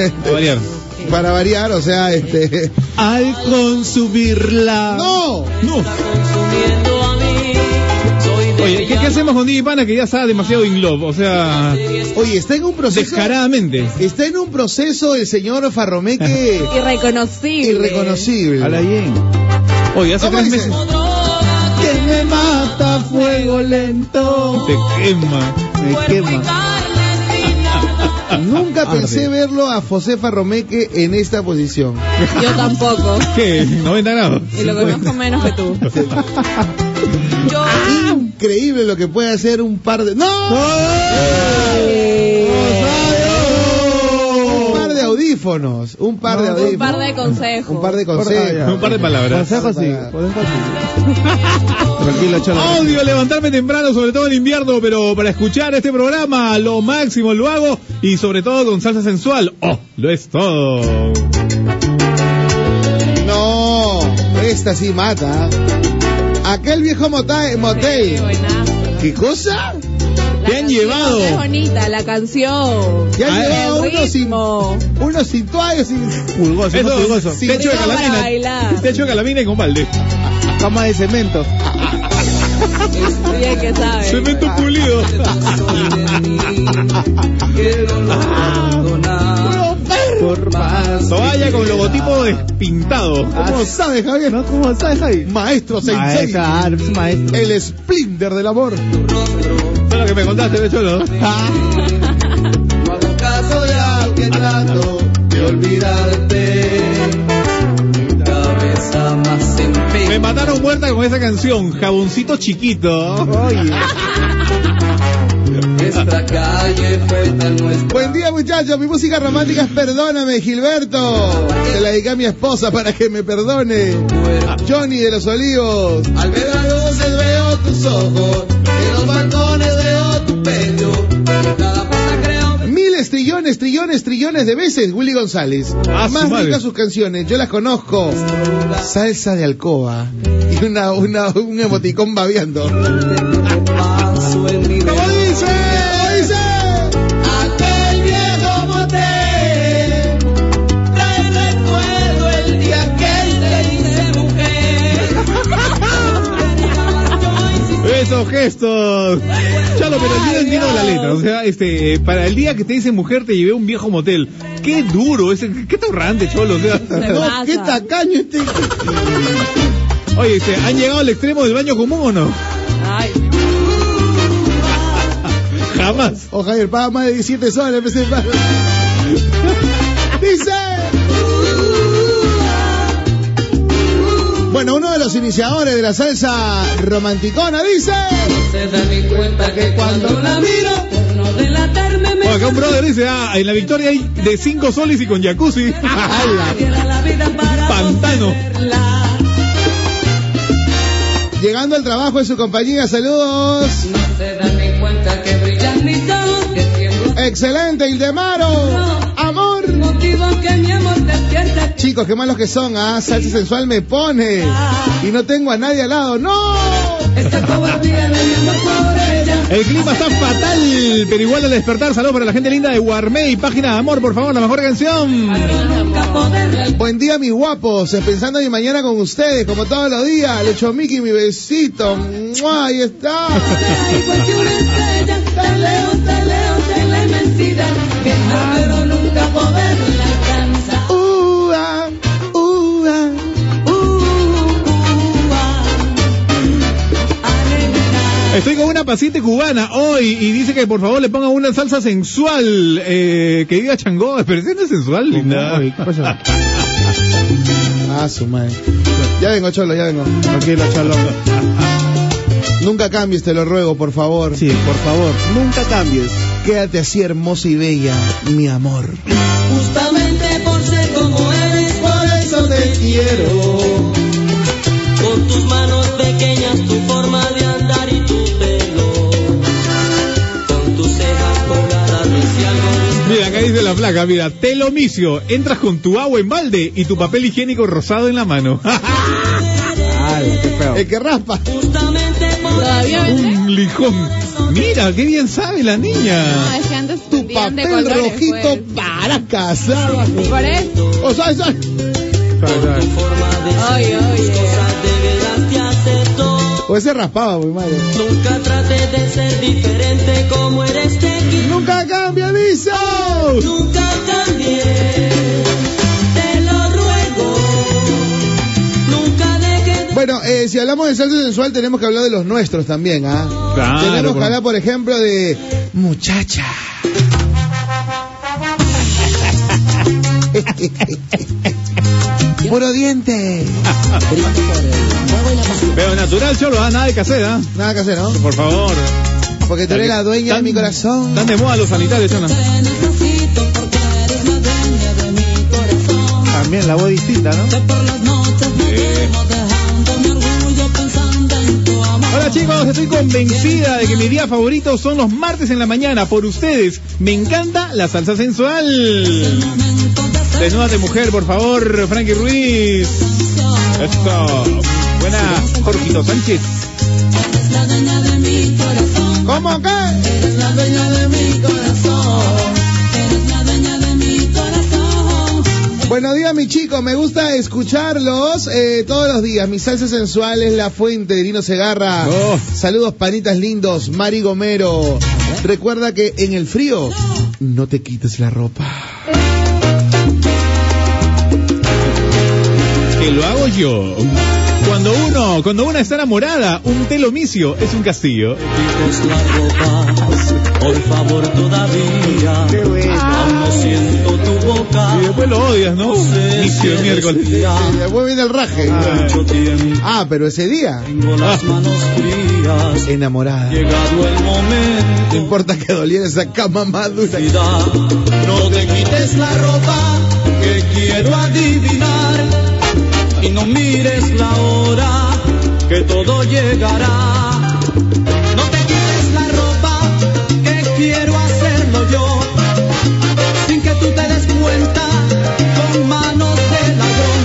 Para variar, o sea, este... Al consumirla. ¡No! No. Oye, ¿qué, qué hacemos con DJ Pana que ya está demasiado in love? O sea, Oye, está en un proceso... descaradamente. Está en un proceso el señor Farromeque Irreconocible. irreconocible. Habla bien. Oye, hace ¿Cómo tres dice? meses Que me mata a fuego lento. te quema. Me quema. Nunca Arde. pensé verlo a José Farromeque en esta posición. Yo tampoco. ¿Qué? 90 grados. Y lo conozco menos que tú. Increíble lo que puede hacer un par de... ¡No! Un audífonos. Un par de No, audífonos. Un par de consejos. Un par de consejos. Un par de palabras. Consejo sí. Tranquilo, cholo. Odio levantarme temprano, sobre todo en invierno, pero para escuchar este programa, lo máximo lo hago y sobre todo con salsa sensual. ¡Oh! Lo es todo. No, esta sí mata. Aquel viejo motel. Sí, buenazo. ¿Qué cosa? Te han llevado. Es bonita, la canción. Ya han llevado el unos sin, unos sin toallas, sin... Pulgoso, Eso, no pulgoso. sí. techo de calamina. Techo de calamina y con balde. Cama de cemento. Bien que sabe. Cemento pulido. Por más. Toalla con logotipo despintado. ¿Cómo sabes, Javier? ¿No? ¿Cómo sabes ahí? Maestro Sensei. Maestro, ah, maestro. El Splinter del amor. Es lo que me contaste, de cholo. No hago caso ya que trato de olvidarte. Cabeza más Me empeña. mataron muerta con esa canción, Jaboncito Chiquito. Oye. Esta calle fue tan nuestra. Buen día, muchachos. Mi música romántica es Perdóname, Gilberto. Se la dediqué a mi esposa para que me perdone. Johnny de los Olivos. Al ver las luces tus ojos, en los balcones veo tu pecho. Cada cosa creo Miles, trillones, trillones, trillones de veces, Willy González. Ah, su Más madre. ricas sus canciones, yo las conozco. Salsa de alcoba. Y una, una, un emoticón babeando. ¿Cómo dice? Gestos. Chalo, pero yo no entiendo la letra. O sea, este, eh, para el día que te dice mujer te llevé a un viejo motel. Qué duro, ese, qué torrante, cholo. O sea, Se No, qué tacaño este. oye, este, ¿han llegado al extremo del baño común o no? Ay, Jamás. O Javier, paga más de 17 soles, a Dice. Bueno, uno de los iniciadores de la salsa romanticona dice. Se da ni cuenta que cuando la miro, por no delatarme me acá un brother dice, ah, en la victoria hay de 5 soles y con jacuzzi. Pantano. Llegando al trabajo en su compañía, saludos. No se dan ni cuenta que brillan mis ojos, que. Excelente, Ildemaro. Chicos, qué malos que son, ah, salsa sensual me pone. Y no tengo a nadie al lado, ¡no! El clima está fatal, pero igual al despertar, saludos para la gente linda de Guarmey, página de amor, por favor, la mejor canción. Nunca Buen día, mis guapos. Pensando en mi mañana con ustedes, como todos los días. Le echo Mickey mi besito. ¡Mua! Ahí está. igual que una Estoy con una paciente cubana hoy y dice que por favor le ponga una salsa sensual, eh, que diga changó, pero si no es sensual, linda. Ah, su madre. Ya vengo, Cholo, ya vengo. Tranquilo, Cholo. Nunca cambies, te lo ruego, por favor. Sí, por favor, nunca cambies. Quédate así hermosa y bella, mi amor. Justamente por ser como eres, por eso te quiero. Con tus manos pequeñas, tu forma la placa, mira, telomicio, entras con tu agua en balde y tu papel higiénico rosado en la mano. Ay, qué feo. El que raspa. Un lijón. Mira, qué bien sabe la No, niña. es que antes Tu de papel colores, rojito pues. para casar. Por eso. O sea, o ese raspaba, muy madre. Nunca trates de ser diferente como eres te quiero. Nunca cambia, Viso. Nunca cambié, te lo ruego. Nunca de Bueno, eh, si hablamos de salsa sensual, tenemos que hablar de los nuestros también, ¿ah? Claro, tenemos que pues. hablar, por ejemplo, de muchacha. Puro diente. Pero natural, cholo, ah, nada de casera. Nada que hacer, ¿no? Por favor. Porque tú eres la dueña de mi corazón. Están de moda los sanitarios, cholo. necesito porque eres la dueña de mi corazón. También la voz distinta, ¿no? Que por las noches me duermo dejando mi orgullo pensando en tu amor. Hola chicos, estoy convencida de que mi día favorito son los martes en la mañana por ustedes. Me encanta la salsa sensual. Desnúdate mujer, por favor, Frankie Ruiz. Esto. Buena, Jorgito Sánchez. eres la dueña de mi corazón. ¿Cómo que? Eres la dueña de mi corazón. Eres la dueña de mi corazón. Buenos días, mi chico. Me gusta escucharlos eh, todos los días. Mi salsa sensual es la fuente de Lino Segarra. Oh. Saludos, panitas lindos. Mari Gomero. Recuerda que en el frío no te quites la ropa. Que lo hago yo. Cuando uno, cuando una está enamorada, un telomicio es un castillo. por favor todavía. Qué bueno. Aún no siento tu boca. Y después lo odias, ¿no? Inicio de miércoles. Y después viene el raje. Tiempo Ah, pero ese día, tengo las manos frías. enamorada. Llegado el No momento, importa que doliera esa cama más dura. no te quites la ropa que quiero adivinar y no mires la hora que todo llegará. No te quites la ropa que quiero hacerlo yo sin que tú te des cuenta con manos de ladrón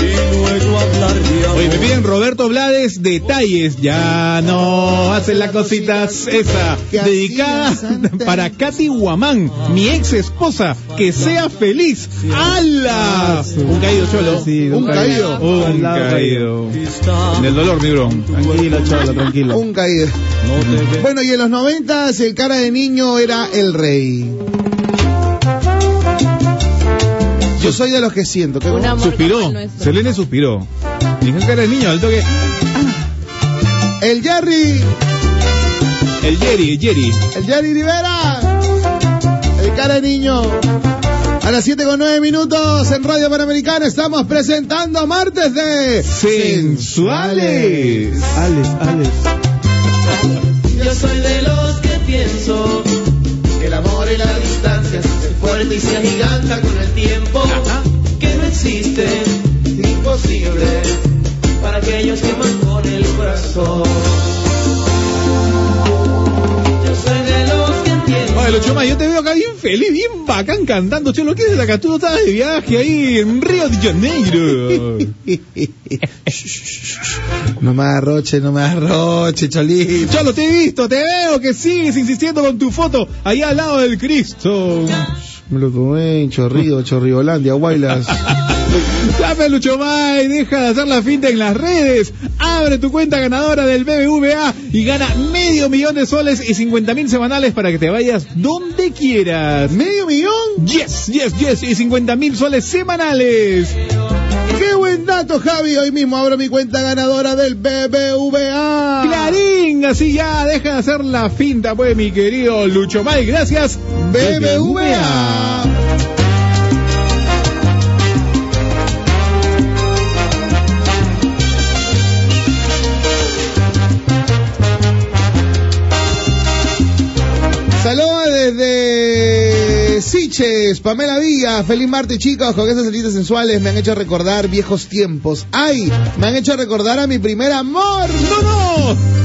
y luego hablar de amor. Oye, piden Roberto Detalles. Ya no hacen las cositas esa. Dedicada para Katy Guamán, mi ex esposa. Que sea feliz. ¡Hala! Un caído cholo. Sí, Un caído. Un caído. Está, Del dolor, mi bro. Tranquilo, Cholo, tranquilo. Un caído. Bueno, y en los noventas el cara de niño era el rey. Yo soy de los que siento que Suspiró. el. Selene suspiró. Dijo que era el niño, al toque. el Jerry, El Jerry, el Jerry. el Jerry Rivera, el cara de niño. A las 7 con 9 minutos en Radio Panamericana estamos presentando martes de Sensuales. Alex, Alex. Yo soy de los que pienso que el amor y la distancia se hace fuerte y se agiganta con el tiempo. Que no existe imposible May, yo te veo acá bien feliz, bien bacán cantando. Cholo, ¿qué es acá? Tú no estabas de viaje ahí en Río de Janeiro. No me arroche, no me arroche, cholito. Cholo, te he visto, te veo que sigues insistiendo con tu foto ahí al lado del Cristo. Me lo tomé en Chorrillo, Chorriolandia, Guaylas. Dame Lucho May, deja de hacer la finta en las redes. Abre tu cuenta ganadora del BBVA y gana medio millón de soles y 50 mil semanales para que te vayas donde quieras. ¿Medio millón? Yes, yes, yes, y 50 mil soles semanales. ¡Qué buen dato, Javi! Hoy mismo abro mi cuenta ganadora del BBVA. Clarín, así ya, deja de hacer la finta, pues, mi querido Lucho May. Gracias. BBVA. Siches, Pamela Villa. Feliz martes, chicos. Con esas salidas sensuales me han hecho recordar viejos tiempos. ¡Ay! Me han hecho recordar a mi primer amor. ¡No, no!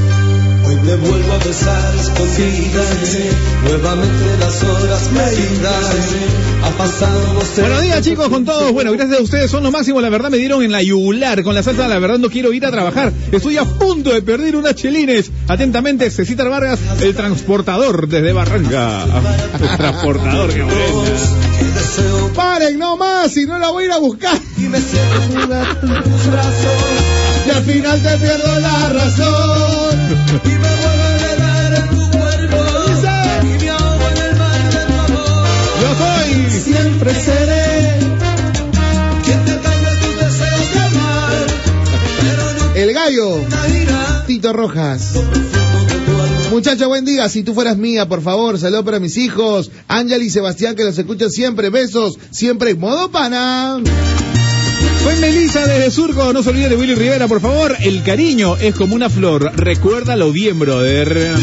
Hoy te vuelvo a besar escondidas, nuevamente las horas perdidas. Buenos días chicos con todos. Bueno, gracias a ustedes son lo máximo. La verdad me dieron en la yugular. Con la salsa, la verdad no quiero ir a trabajar. Estoy a punto de perder unas chelines. Atentamente, Cecita Vargas, el transportador desde Barranca. El transportador, qué bueno. Paren, no más, si no la voy a ir a buscar. Y al final te pierdo la razón. y me vuelvo Siempre seré quien te cambie tus deseos de amar, pero no El gallo, Tito Rojas. Muchacho, buen día. Si tú fueras mía, por favor, saludos para mis hijos, Ángel y Sebastián, que los escuchan siempre. Besos, siempre en modo pana. Soy Melissa desde Surco. No se olvide de Willy Rivera, por favor. El cariño es como una flor. Recuérdalo bien, brother.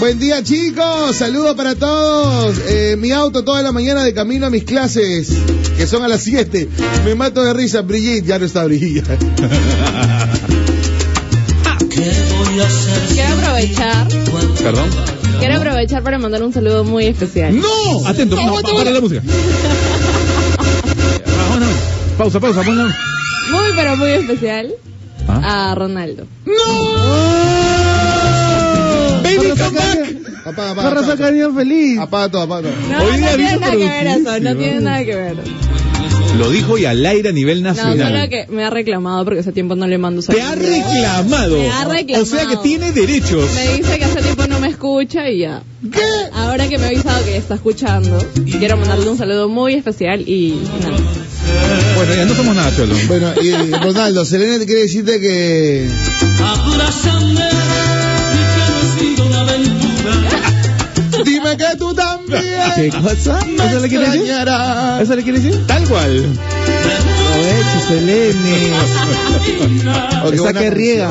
Buen día, chicos. Saludos para todos. Eh, mi auto toda la mañana de camino a mis clases, que son a las 7. Me mato de risa. Brigitte, ya no está Brigitte. Quiero aprovechar, Perdón. quiero aprovechar para mandar un saludo muy especial. ¡No! Atento, no, pa- para la música. No. Pausa, pausa, ponla. Muy, pero muy especial ¿Ah? a Ronaldo. Baby, come back. Apaga, apaga, feliz. Apaga todo, apaga todo. No, Hoy no día tiene nada que ver eso, no tiene nada que ver. Lo dijo y al aire a nivel No, nacional. solo que me ha reclamado porque hace tiempo no le mando Te ha saludos. reclamado. Me ha reclamado. O sea que tiene derechos. Me dice que hace tiempo no me escucha y ya. ¿Qué? Ahora que me ha avisado que está escuchando, quiero mandarle un saludo muy especial y nada. Bueno, ya no somos nada, Cholo. Bueno, y Ronaldo, Selena te quiere decirte que... Dime que tú también ¿Qué cosa? me ¿Eso le quiere decir? ¿Eso le quiere decir? Tal cual. Aproveche, Selene. Oh, qué Esa que riega.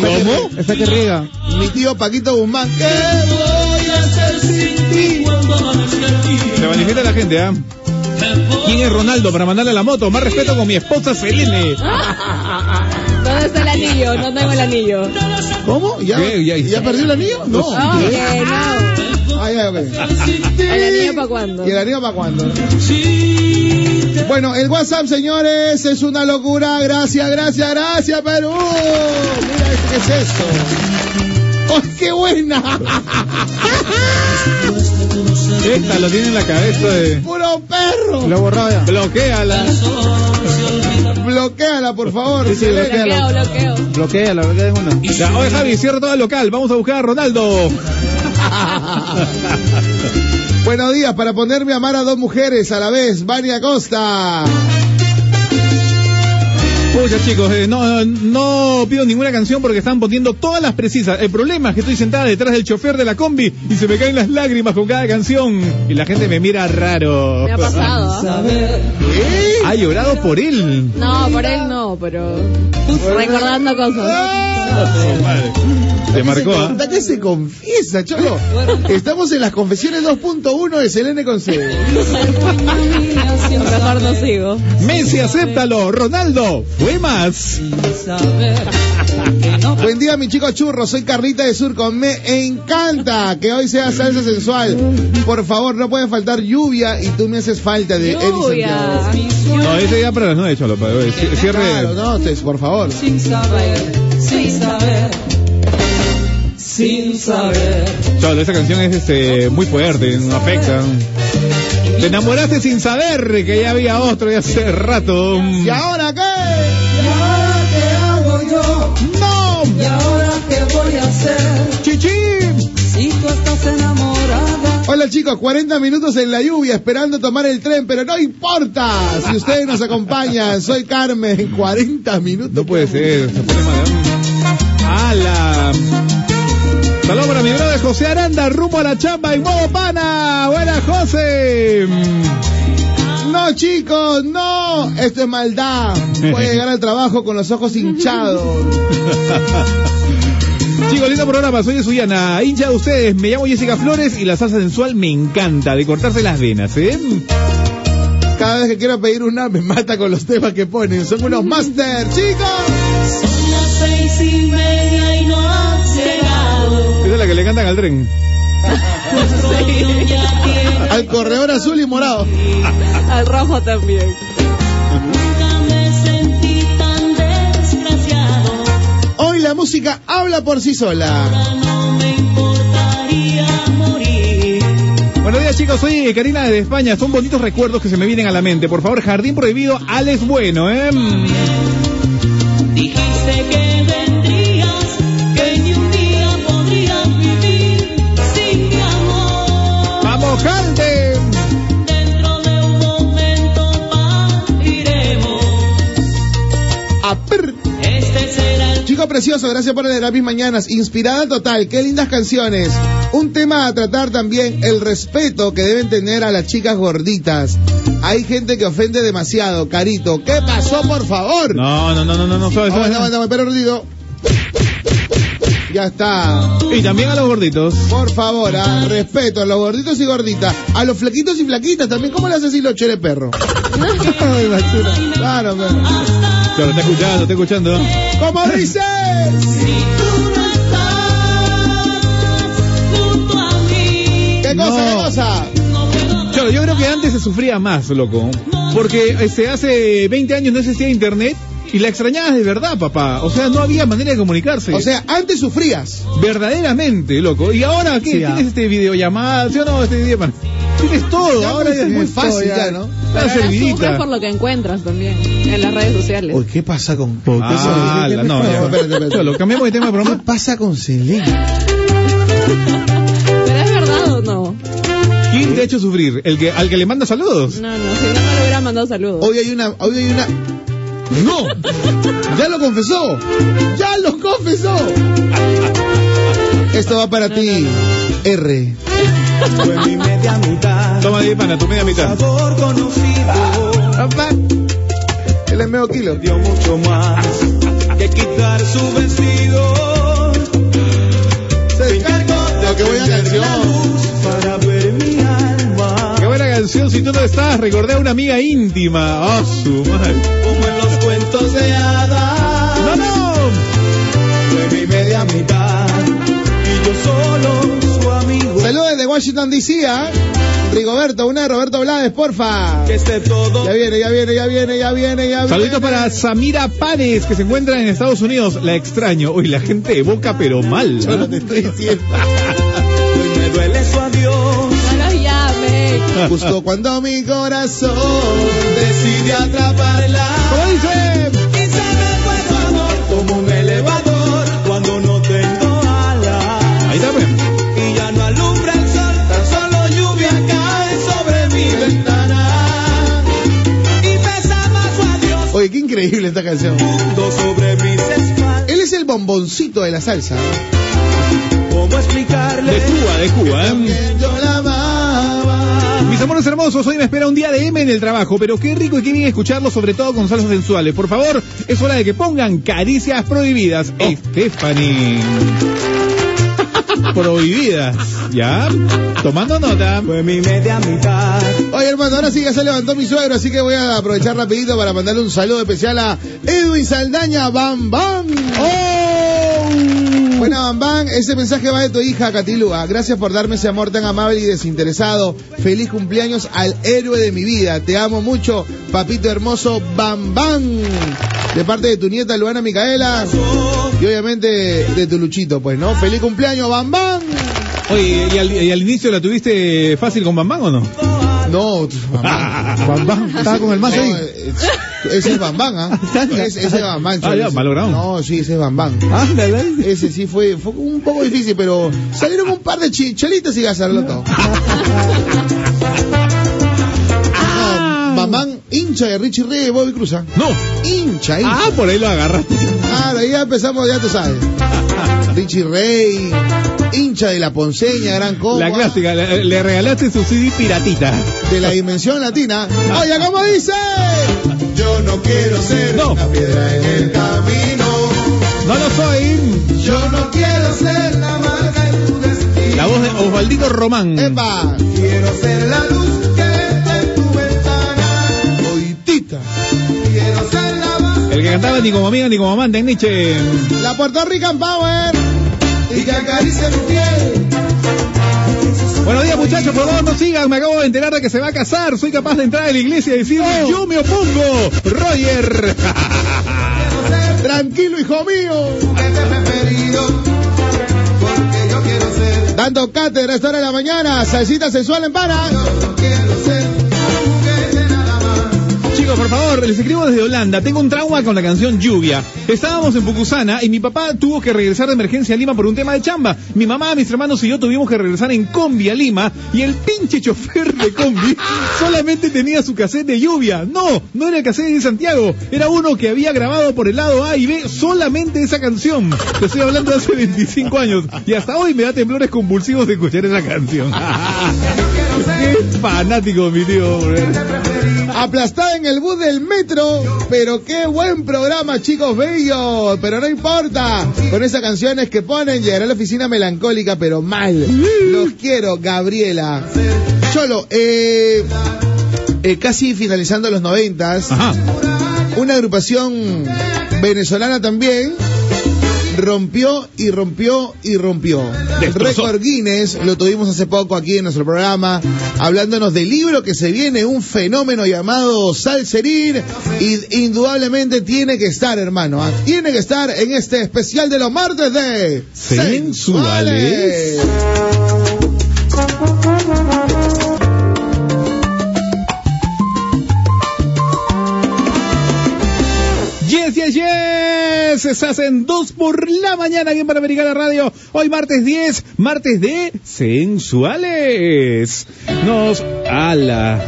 ¿Cómo? Esa que riega. Mi tío Paquito Guzmán. ¿Qué voy a hacer sin ti? Se manifiesta la gente, ¿ah? ¿Quién es Ronaldo para mandarle la moto? Más respeto con mi esposa Selene. ¿Dónde está el anillo? No tengo el anillo. ¿Cómo? ¿Ya, ¿Qué? Ya- ¿Ya perdió el anillo? No. ¿El anillo para cuándo? ¿Y el anillo para cuándo? Bueno, el WhatsApp, señores, es una locura. Gracias, gracias, gracias, Perú. Mira, ¿qué es esto? ¡Oh, qué buena! Esta lo tiene en la cabeza de... ¡Puro perro! Lo borrado ya. Bloqueala. Bloquéala, por favor. Sí, sí, Selena. Bloqueo, bloqueo. Bloquea, la verdad es una. Ya, oye Javi, cierra todo el local. Vamos a buscar a Ronaldo. Buenos días, para ponerme a amar a dos mujeres a la vez, Vania Costa. Pucha chicos, eh, no, no pido ninguna canción porque están poniendo todas las precisas. El problema es que estoy sentada detrás del chofer de la combi y se me caen las lágrimas con cada canción. Y la gente me mira raro. Me ha pasado. ¿Eh? Ha llorado por él. No, por él no, pero recordando cosas. Ah, madre. Te marcó, ¿ah? ¿Hasta qué se confiesa, cholo? Estamos en las confesiones 2.1 de Selene con C. Mejor no sigo. Messi, acéptalo. Ronaldo, fue más. Buen día, mi chico churro. Soy Carlita de Surco. Me encanta que hoy sea salsa sensual. Por favor, no puede faltar lluvia y tú me haces falta de Eddie. Santiago. No, ese día para las nueve, cholo. para- ci- Cierre. Claro, no, por favor. Sin saber, sin saber, sin saber. Cholo, esa canción es este, muy fuerte, nos afecta. Te enamoraste sin saber que ya había otro de hace rato. ¿Y ahora qué? ¿Y ahora qué hago yo? ¡No! ¿Y ahora qué voy a hacer? ¡Chichín! Si tú estás enamorada. Hola chicos, 40 minutos en la lluvia esperando tomar el tren, pero no importa si ustedes nos acompañan. Soy Carmen, 40 minutos. No puede ser, se pone mal. ¡Hala! Saludos para mi brother José Aranda, rumbo a la chamba en modo pana. ¡Buena, José! No chicos, no, esto es maldad. Voy a llegar al trabajo con los ojos hinchados. Chicos, lindo programa, soy de Suyana, hincha de ustedes, me llamo Jessica Flores y la salsa sensual me encanta, de cortarse las venas, ¿eh? Cada vez que quiero pedir una me mata con los temas que ponen. Son unos máster, chicos. Son las seis y media y le cantan al tren. Al corredor azul y morado. Al rojo también. Nunca me sentí tan desgraciado. Hoy la música habla por sí sola. No me importaría morir. Buenos días chicos, soy Karina de España, son bonitos recuerdos que se me vienen a la mente. Por favor, Jardín Prohibido, Alex Bueno, ¿eh? El precioso, gracias por leer a mis mañanas. Inspirada total, qué lindas canciones. Un tema a tratar también, el respeto que deben tener a las chicas gorditas. Hay gente que ofende demasiado, carito. ¿Qué pasó, por favor? No, no, no, no, no, no, suave, suave. Aguanta, aguanta, aguanta, pero ruido. Ya está. Y también a los gorditos. Por favor, ah, respeto a los gorditos y gorditas. A los flequitos y flaquitas también. ¿Cómo le haces así los chere perro? Ay, basura. claro, pero- Claro, está escuchando, está escuchando. ¿Cómo dices? Si tú no estás junto a mí, ¿Qué cosa, No. qué cosa? Claro, yo creo que antes se sufría más, loco. Porque este, hace 20 años no existía internet y la extrañabas de verdad, papá. O sea, no había manera de comunicarse. O sea, antes sufrías. verdaderamente, loco. ¿Y ahora qué? Sí. ¿Tienes este videollamada? ¿Sí o no? Este video, Tienes todo. Ya, ahora pues, ya es muy fácil ya, ¿no? Una Ahora por lo que encuentras también en las redes sociales. Uy, ¿qué pasa con... Ah, ¿Qué- la no, ya. espérate, espérate. Cholo, cambiamos de tema de ¿Qué pasa con Selena? ¿Pero es verdad o no? ¿Quién te ha hecho sufrir? ¿El que, ¿Al que le manda saludos? No, no, si no, no le hubiera mandado saludos. Hoy hay una... Hoy hay una... ¡No! ¡Ya lo confesó! ¡Ya lo confesó! Esto va para ti, R. Fue mi media mitad, Toma de pana, tu media mitad. sabor conocido. Él es medio kilo. dio mucho más que quitar su vestido. Se encargó de que voy a prender la canción. para ver mi alma. Qué buena canción, si tú no estás, recordé a una amiga íntima. ¡Ah, su madre! Como en los cuentos de hadas. ¡No, no! Fue mi media mitad y yo solo Washington DC, ¿ah? Rigoberto, una de Roberto Blades, porfa. Que esté todo Ya viene, ya viene, ya viene, ya viene, ya viene. Saluditos para Samira Páez, que se encuentra en Estados Unidos. La extraño. Uy, la gente de boca, pero mal. Yo no te estoy diciendo. Hoy me duele su adiós. Justo cuando mi corazón Decide atraparla. ¿Cómo dice? Increíble esta canción. sobre mis. Él es el bomboncito de la salsa. ¿Cómo explicarle? De Cuba, de Cuba. ¿eh? Yo la amaba. Mis amores hermosos, hoy me espera un día de M en el trabajo, pero qué rico y qué bien escucharlo, sobre todo con salsas sensuales. Por favor, es hora de que pongan caricias prohibidas. Stephanie. Prohibidas. ¿Ya? Tomando nota. Fue mi media mitad. Oye, hermano, ahora sí ya se levantó mi suegro, así que voy a aprovechar rapidito para mandarle un saludo especial a Edwin Saldaña, Bam Bam. ¡Oh! Buena Bam Bam, ese mensaje va de tu hija, Catilúa. Gracias por darme ese amor tan amable y desinteresado. Feliz cumpleaños al héroe de mi vida. Te amo mucho, papito hermoso, Bam Bam. De parte de tu nieta Luana Micaela. Y obviamente de tu Luchito, pues, ¿no? Feliz cumpleaños, Bam Bam. Oye, ¿y al, y al inicio la tuviste fácil con Bambán o no? No, Bam Bam Bam, estaba con el mazo ahí. Ese es Bambán, ¿ah? Ese, ese es Bambán. Ah, ya, malogrado. No, sí, ese es Bambán. Ándale. Ese sí fue, fue un poco difícil, pero salieron un par de chi- chelitas y gastarlo todo. Bambán, hincha de Richie Ray y Bobby Cruz. ¿ah? No. Hincha, hincha. Ah, por ahí lo agarraste. Claro, ahí ya empezamos, ya tú sabes. Richie Ray, hincha de la Ponceña, gran combo. La clásica, le, le regalaste su CD piratita. De la dimensión latina. Oye, ¿cómo dice? Yo no quiero ser No. una piedra en el camino. No lo soy. Yo no quiero ser la marca en tu destino. La voz de Osvaldito Román. Epa, Quiero ser la luz que entra en tu ventana. oitita. Quiero ser la El que cantaba ni como amiga ni como amante en Nietzsche. La Puerto Rican Power. Y que acaricie mi piel. Buenos días muchachos, por favor no sigan, me acabo de enterar de que se va a casar, soy capaz de entrar a la iglesia y decir yo me opongo, Roger. Tranquilo, hijo mío. Dando cátedra a esta hora de la mañana. Salsita sensual en pana. Por favor, les escribo desde Holanda. Tengo un trauma con la canción Lluvia. Estábamos en Pucusana y mi papá tuvo que regresar de emergencia a Lima por un tema de chamba. Mi mamá, mis hermanos y yo tuvimos que regresar en combi a Lima y el pinche chofer de combi solamente tenía su cassette de Lluvia. No, no era el cassette de Santiago. Era uno que había grabado por el lado A y B solamente esa canción. Te estoy hablando de hace 25 años y hasta hoy me da temblores convulsivos de escuchar esa canción. Qué fanático, mi tío. Aplastada en el bus del metro. Pero qué buen programa, chicos bellos. Pero no importa. Con esas canciones que ponen, llegará a la oficina melancólica, pero mal. Los quiero, Gabriela. Cholo, eh, eh, casi finalizando los noventas. Una agrupación venezolana también rompió y rompió y rompió. Destrozó. récord Guinness lo tuvimos hace poco aquí en nuestro programa, hablándonos del libro que se viene, un fenómeno llamado Salserín, y indudablemente tiene que estar, hermano, ¿ah? tiene que estar en este especial de los martes de Sensuales. Yes, yes. Estás en dos por la mañana aquí en Panamericana Radio. Hoy martes 10, martes de sensuales. Nos ala.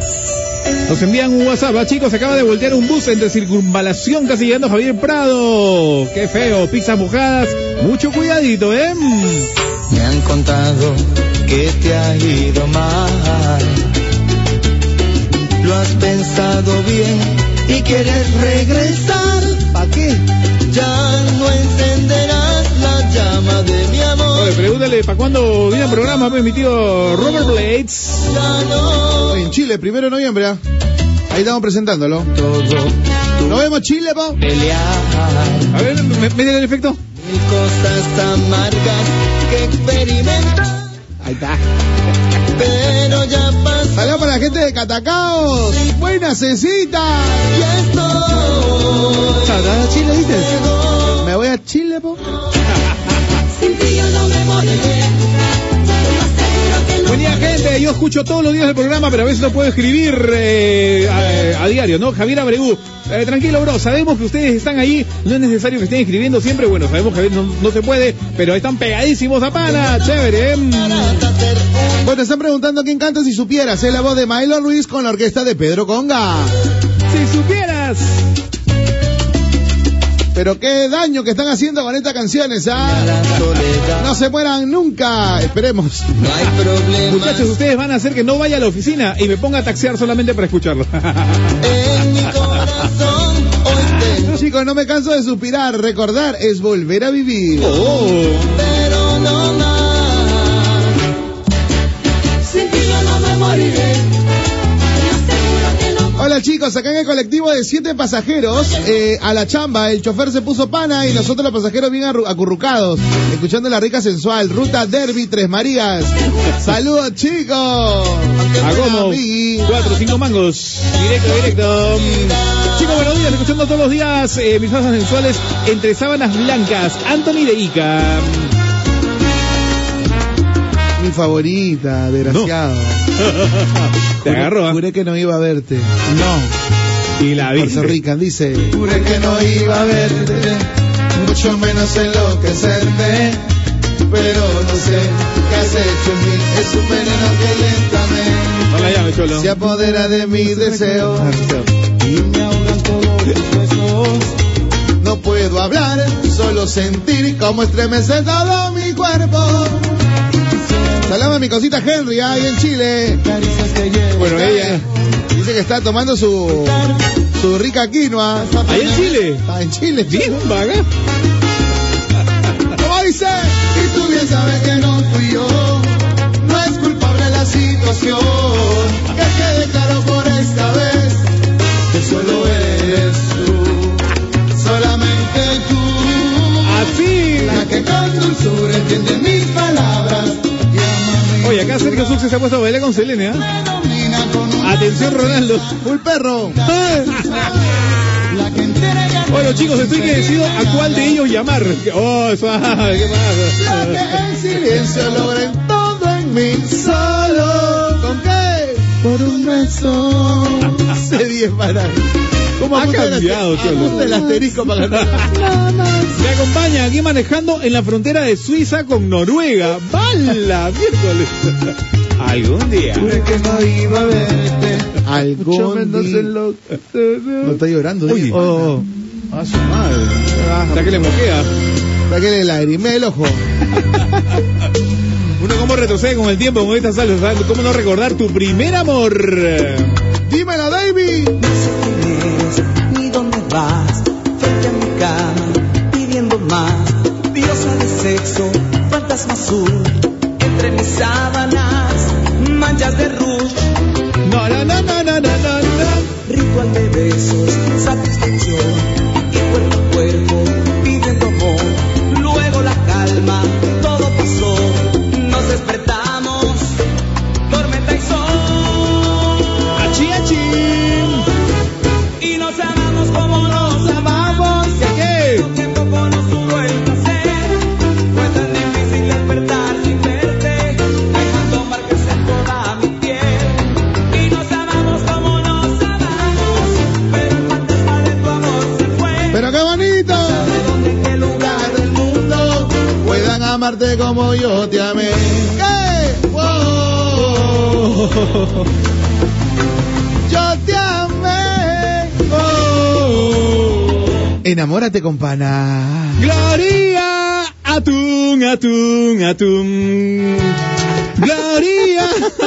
Nos envían un WhatsApp, chicos, se acaba de voltear un bus entre circunvalación casi llegando Javier Prado. Qué feo, pizzas mojadas. Mucho cuidadito, ¿eh? Me han contado que te ha ido mal. Lo has pensado bien y quieres regresar. ¿Para qué? Ya encenderás la llama de mi amor. Oye, pregúntale, ¿para cuándo viene el programa, pues, mi tío Robert Blades? Ya no En Chile, primero de noviembre. ¿ah? Ahí estamos presentándolo. todo Nos vemos, Chile, pelear. A ver, ¿me- métele el efecto. Mil cosas amargas que experimentar. Ahí está. Pero ya pasó Saludos para la gente de Catacaos. Buena cecita. y estoy. Chile, ¿viste? Me voy a Chile, po. Buen día, gente. Yo escucho todos los días el programa, pero a veces no puedo escribir eh, a, a diario, ¿no? Javier Abregu. Eh, tranquilo, bro. Sabemos que ustedes están ahí. No es necesario que estén escribiendo siempre. Bueno, sabemos que a veces no, no se puede, pero están pegadísimos a pana. Chévere, ¿eh? Bueno, te están preguntando quién canta si supieras. Es la voz de Milo Ruiz con la orquesta de Pedro Conga. Si supieras. Pero qué daño que están haciendo con estas canciones, ¿ah? No se mueran nunca. Esperemos. No hay problema. Muchachos, ustedes van a hacer que no vaya a la oficina y me ponga a taxear solamente para escucharlo. En mi corazón hoy Chicos, no me canso de suspirar. Recordar es volver a vivir. oh. Onda, chicos? Acá en el colectivo de siete pasajeros, eh, a la chamba, el chofer se puso pana y nosotros los pasajeros bien acurrucados, escuchando la rica sensual, ruta Derby Tres Marías. Saludos, chicos. A como cuatro, cinco mangos. Directo, directo. Chicos, buenos días. Escuchando todos los días eh, mis falsas sensuales entre sábanas blancas. Anthony de Ica. Mi favorita, desgraciado. Te agarró, ¿ah? Juré que no iba a verte. No. Y la Puerto viste. Rican dice. Juré que no iba a verte, mucho menos enloquecerte. Pero no sé qué has hecho en mí, es un veneno que No la llames, Cholo. Se apodera de mis deseos lentamente y me ahogan todos tus besos. No puedo hablar, solo sentir cómo estremece todo mi cuerpo. Salama a mi cosita Henry, ahí en Chile. Bueno, ella. Dice que está tomando su, su rica quinoa. ¿Ahí en Chile? Ah, en Chile. Bien, vaga. ¿Cómo dice? Y tú bien sabes que no fui yo, no es culpable la situación. Que quede claro por esta vez que solo eres tú, solamente tú. Así. La que con dulzura entiende mis palabras Oye, acá Sergio Succe se ha puesto a bailar con Selene, un Atención, Ronaldo. Full perro. la que Bueno, chicos, estoy que decido a cuál de ellos llamar. Oh, suave, ¿qué la pasa? que el silencio logra todo en mí. Solo. ¿Con qué? Por un beso. Hace 10 para. ¿Cómo Ha el cambiado, aste- Cholo. ajusta el asterisco para ganar? Me acompaña aquí manejando en la frontera de Suiza con Noruega. ¡Bala! Miércoles. Algún día. Que no iba a verte. Mucho Algún menos día. enloquecerte. No está llorando, Oye. oye. Oh, A su madre. Hasta que le moquea. Sáquele lagrimé el ojo. Uno cómo retrocede con el tiempo con esta salsa. ¿sabes? ¿Cómo no recordar tu primer amor? Dímelo, David. Vas, frente a mi cama, pidiendo más, diosa de sexo, fantasma azul, entre mis sábanas, manchas de rouge, no, no, no, no, no, no, no. ritual de besos, satisfacción, como yo te amé. Wow. Yo te amé. Oh. Enamórate con pana. Gloria, atún, atún, atún.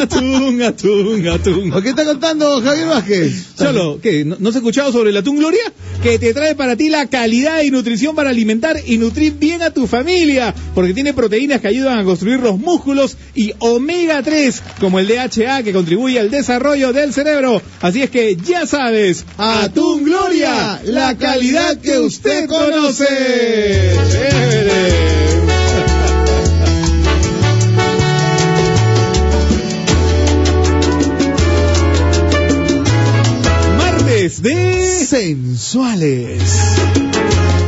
Atún, atún, atún. ¿O qué está contando Javier Vázquez? Cholo, ¿qué? ¿No, no has escuchado sobre el atún Gloria? Que te trae para ti la calidad y nutrición para alimentar y nutrir bien a tu familia. Porque tiene proteínas que ayudan a construir los músculos y omega 3, como el DHA que contribuye al desarrollo del cerebro. Así es que ya sabes, Atún Gloria, la calidad que usted conoce. Chévere. Martes de... Sensuales.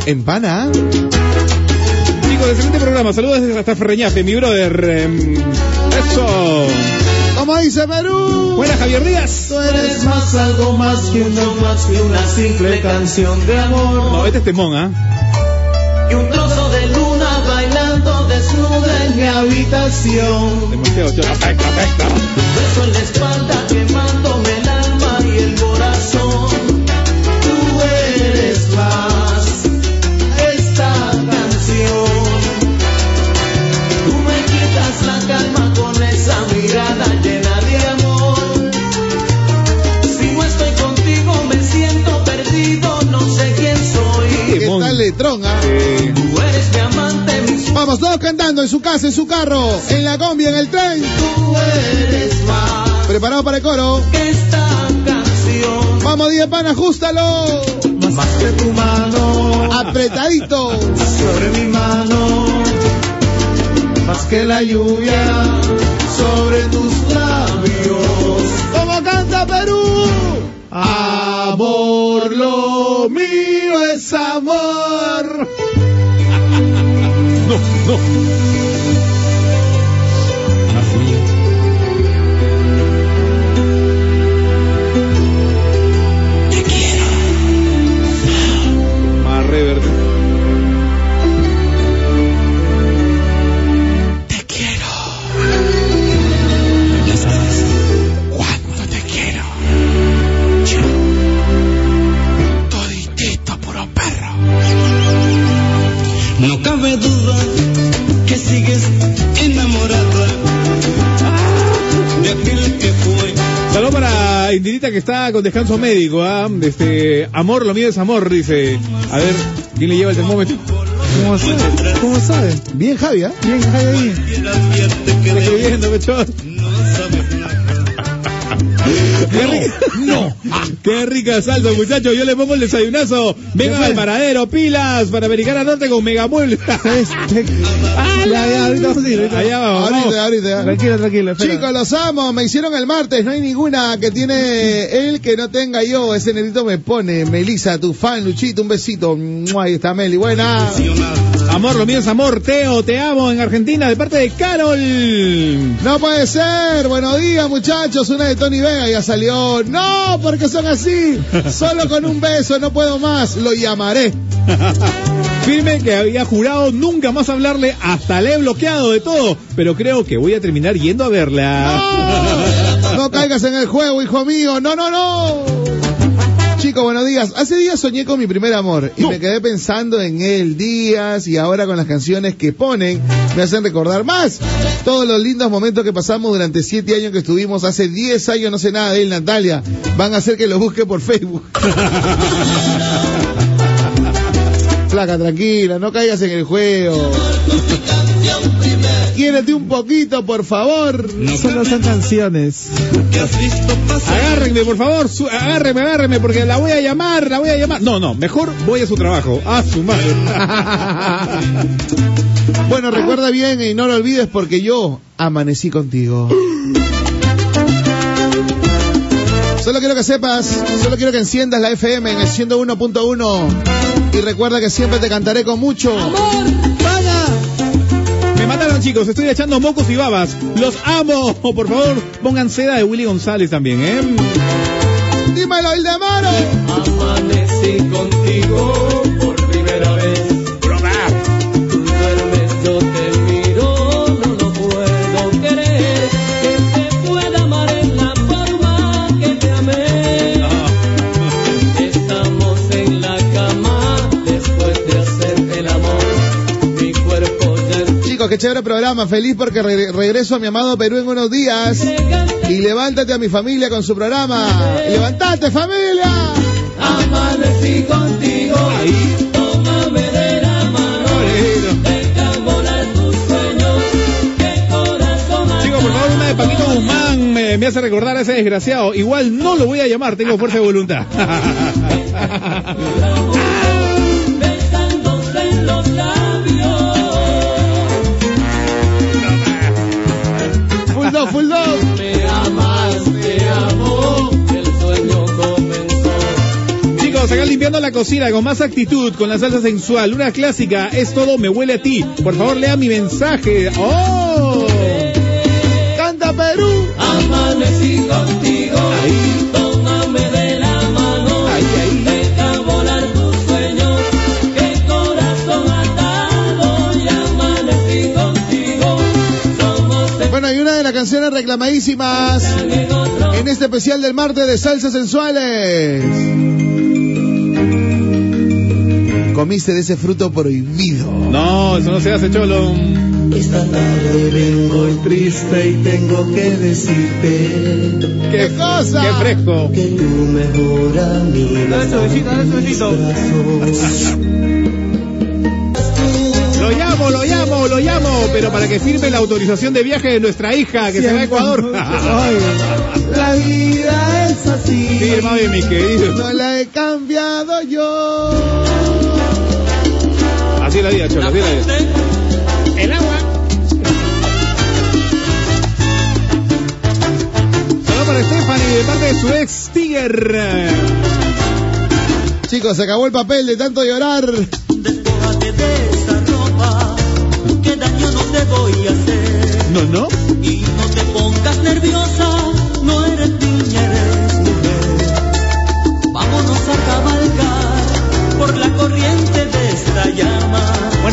En pana. Chicos, excelente programa. Saludos desde hasta Ferreñafe, mi brother. Em, Eso. ¿Cómo dice Perú? Buenas, Javier Díaz. Tú eres más, algo más que uno más que una simple canción de amor. No, este es temón, ¿ah? Y un trozo de luna bailando desnuda en mi habitación. Demasiado cholo. Afecta, afecta. Beso en la espalda quemándome Vamos, todos cantando en su casa, en su carro, en la combi, en el tren. Tú eres más Preparado para el coro. que esta canción. Vamos, 10 pan, ajustalo. Más que tu mano Apretadito. sobre mi mano, más que la lluvia sobre tus labios. ¿Cómo canta Perú? Amor, lo mío es amor. No, no. Que está con descanso médico. ¿ah? Este, amor, lo mío es amor, dice. A ver, ¿quién le lleva el termómetro? ¿Cómo sabe? ¿Cómo sabe? Bien, Javi, ¿ah? Bien, Javi ahí. Está escribiendo, pechón. Qué rica, no. Qué rica salsa, muchachos. Yo le pongo el desayunazo. Venga al paradero, pilas, Panamericana Norte con Megamueble. Este-. Allá vamos. vamos. Ahorita, ahorita. Tranquilo, tranquilo. espera. Chicos, los amo, me hicieron el martes, no hay ninguna que tiene él que no tenga yo, ese negrito me pone, Melissa, tu fan, Luchito, un besito, ahí está Meli, buena. Amor, lo mío es amor. Teo, te amo en Argentina de parte de Carol. No puede ser, buenos días muchachos, una de Tony Vega ya salió, no, porque son así, solo con un beso, no puedo más, lo llamaré. Firme que había jurado nunca más hablarle, hasta le he bloqueado de todo, pero creo que voy a terminar yendo a verla. No, no caigas en el juego, hijo mío, no, no, no. Chicos, buenos días. Hace días soñé con mi primer amor y me quedé pensando en él días y ahora con las canciones que ponen me hacen recordar más todos los lindos momentos que pasamos durante siete años que estuvimos. Hace diez años no sé nada de él, Natalia. Van a hacer que lo busque por Facebook. Flaca, tranquila, no caigas en el juego. Quiérete un poquito, por favor. Solo son canciones. Agárrenme, por favor, su- agárrenme, agárrenme, porque la voy a llamar, la voy a llamar. No, no, mejor voy a su trabajo, a su madre. Bueno, recuerda bien y no lo olvides porque yo amanecí contigo. Solo quiero que sepas, solo quiero que enciendas la FM en el 101.1 y recuerda que siempre te cantaré con mucho. Me mataron, chicos, estoy echando mocos y babas. Los amo. Por favor, pongan seda de Willy González también, ¿eh? Dímelo, el de Amaro. Amanecí contigo qué chévere programa. Feliz porque re- regreso a mi amado Perú en unos días. Y levántate a mi familia con su programa. ¡Levántate, familia! Amanecí contigo, tómame de la mano, Chicos, por favor, una de Paquito Guzmán me, me hace recordar a ese desgraciado. Igual no lo voy a llamar, tengo fuerza de voluntad. Chicos, acá limpiando la cocina con más actitud, con la salsa sensual. Una clásica, es todo, me huele a ti. Por favor, lea mi mensaje. ¡Oh! ¡Canta Perú! Amanecí contigo, tómame de la mano, deja volar tus sueños, que corazón atado y amanecí contigo, somos de Bueno, y una de las canciones reclamadísimas en este especial del martes de salsas sensuales. Comiste de ese fruto prohibido. No, eso no se hace, cholo. Esta tarde vengo triste y tengo que decirte ¡Qué, cosa? ¡Qué fresco! que tu mejor amiga está en mis brazos. Lo llamo, lo llamo, lo llamo, pero para que firme la autorización de viaje de nuestra hija que se va a Ecuador. La vida es así. Firma mi querido. No la he cambiado yo. La vida, Cholo, la vida. El agua. Saludos para Stephanie de parte de su ex Tiger. Chicos, se acabó el papel de tanto llorar. Despójate de esa ropa. ¿Qué daño no te voy a hacer? No, no. Y no te pongas nerviosa.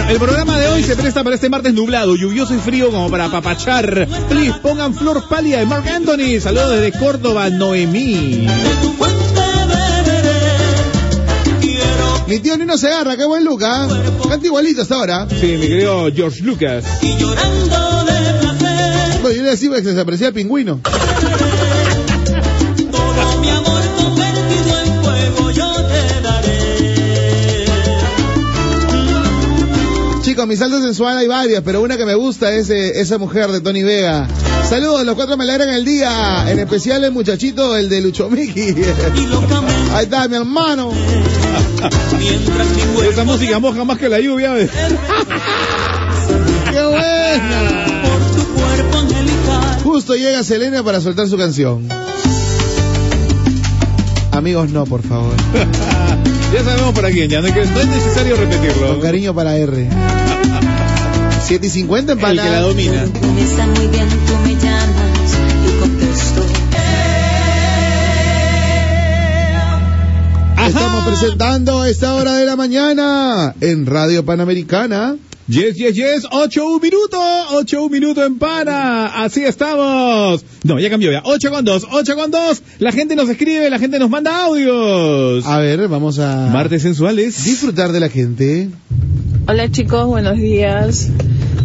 El programa de hoy se presta para este martes nublado, lluvioso y frío como para apapachar. Please, pongan Flor Pálida de Mark Anthony. Saludos desde Córdoba, Noemí. Mi tío Nino se agarra, qué buen Luca. Canta igualito hasta ahora. Sí, mi querido George Lucas. y llorando de placer. Bueno, yo le decía que se aprecia el pingüino. Chicos, mi salsa sensual hay varias, pero una que me gusta es eh, esa mujer de Tony Vega. Saludos, los cuatro me alegran el día. En especial el muchachito, el de Lucho Miki. Ahí está, mi hermano. Esa música moja más que la lluvia. ¿ves? ¡Qué buena! por tu cuerpo angelical. Justo llega Selena para soltar su canción. Amigos, no, por favor. ya sabemos para quién, ya no es necesario repetirlo. Con cariño para R. 7 y 50 en El que la domina. Está muy bien, tú me llamas y contesto. Estamos presentando a esta hora de la mañana en Radio Panamericana. Yes, yes, yes, 8 un minuto, 8 un minuto en pana, así estamos. No, ya cambió ya, 8 con 2, 8 con 2, la gente nos escribe, la gente nos manda audios. A ver, vamos a Martes sensuales. disfrutar de la gente. Hola chicos, buenos días.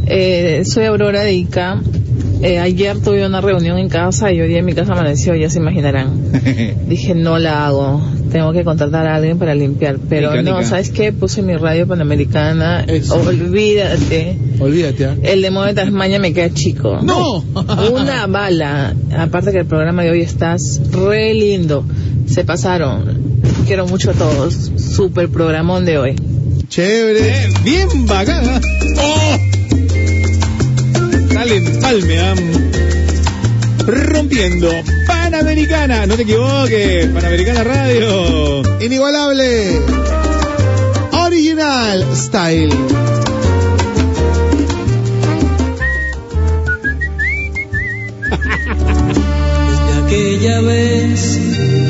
Eh, soy Aurora de Ica. Eh, ayer tuve una reunión en casa y hoy día en mi casa amaneció, ya se imaginarán. Dije, no la hago. Tengo que contratar a alguien para limpiar. Pero Nica, no, nica. ¿sabes qué? Puse mi radio panamericana. Eso. Olvídate. Olvídate. ¿ah? El de modo de Tasmania me queda chico. ¡No! Una bala. Aparte que el programa de hoy está re lindo. Se pasaron. Quiero mucho a todos. Super programón de hoy. Chévere. Eh, bien bacana. ¡Oh! Dale empalme, am. Rompiendo. Panamericana, no te equivoques. Panamericana Radio. Inigualable. Original Style. Desde aquella vez,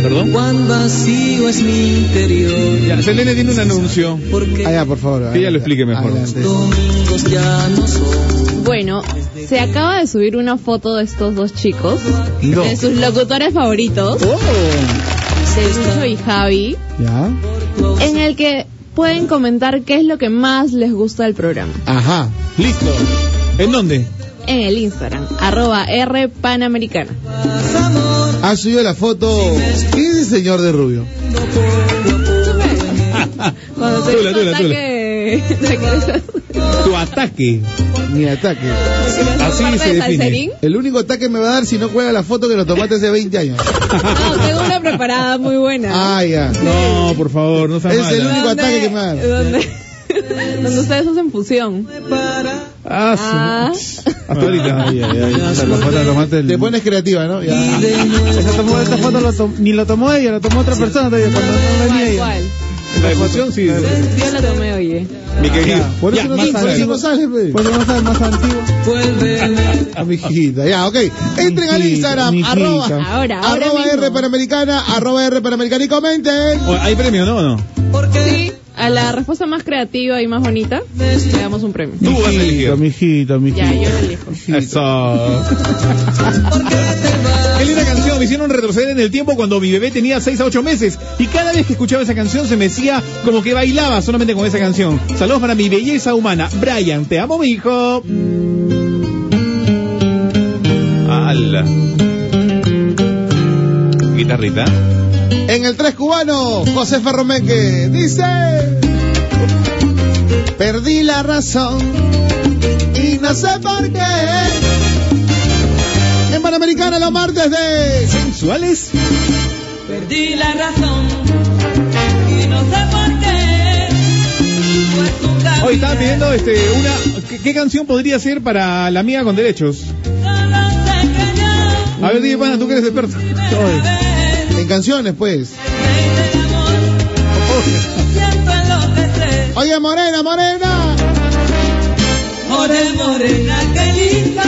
¿Perdón? cuán vacío es mi interior. Ya, Selene tiene un anuncio. Allá, por favor. Que ella lo explique mejor. Adelante. domingos ya no son. Bueno, se acaba de subir una foto de estos dos chicos, No. de sus locutores favoritos, Oh. Lucho y Javi, Ya. en el que pueden comentar qué es lo que más les gusta del programa. Ajá. Listo. ¿En dónde? En el Instagram, arroba R Panamericana. Ha subido la foto. ¿Quién es el señor de Rubio? Cuando te Tula, tula, ataque- Tu ataque. Mi ataque. Así se de define. salserín. El único ataque me va a dar si no cuelga la foto que lo tomaste hace 20 años. No, tengo una preparada muy buena. Ah, ya. No, por favor, no seas Es el mala. único ¿Dónde- ataque que me da. Donde, donde ustedes hacen fusión. Ah, Ah. Ahorita. Ay, ay, ay. Esa la foto la tomaste el- Te pones creativa, ¿no? Ya. Esa, tomó, esa foto lo tom- ni lo tomó ella, lo tomó otra persona todavía cuando no venía ¿Cuál, ella. La emoción, sí. Yo la tomé, oye. Mi querido. Por eso Ya, no por eso sale. no sale, pe. Pues vamos a ver más antiguo. A mi hijita, ya, ok. Entren al Instagram, arroba, Ahora, ahora arroba mismo. R Panamericana, arroba R Panamericana y comenten. ¿Hay premio, no o no? Sí, a la respuesta más creativa y más bonita le damos un premio. Tú vas a elegir. Mijito, mijito, Ya, yo lo elijo. Eso. Qué linda canción, me hicieron retroceder en el tiempo cuando mi bebé tenía 6 a 8 meses y cada vez que escuchaba esa canción se me decía como que bailaba solamente con esa canción. Saludos para mi belleza humana. Brian, te amo mi hijo. ¡Hala! Guitarrita. En el 3 cubano, José Ferromeque dice. Perdí la razón y no sé por qué. En Panamericana los martes de ¿Sensuales? Perdí la razón y no sé por qué. Pues Hoy estaban pidiendo este, una. ¿qué, qué canción podría ser para la amiga con derechos? A ver, dime, pana, tú que eres experto. En canciones, pues. Oye, Morena, Morena. More, morena, qué linda.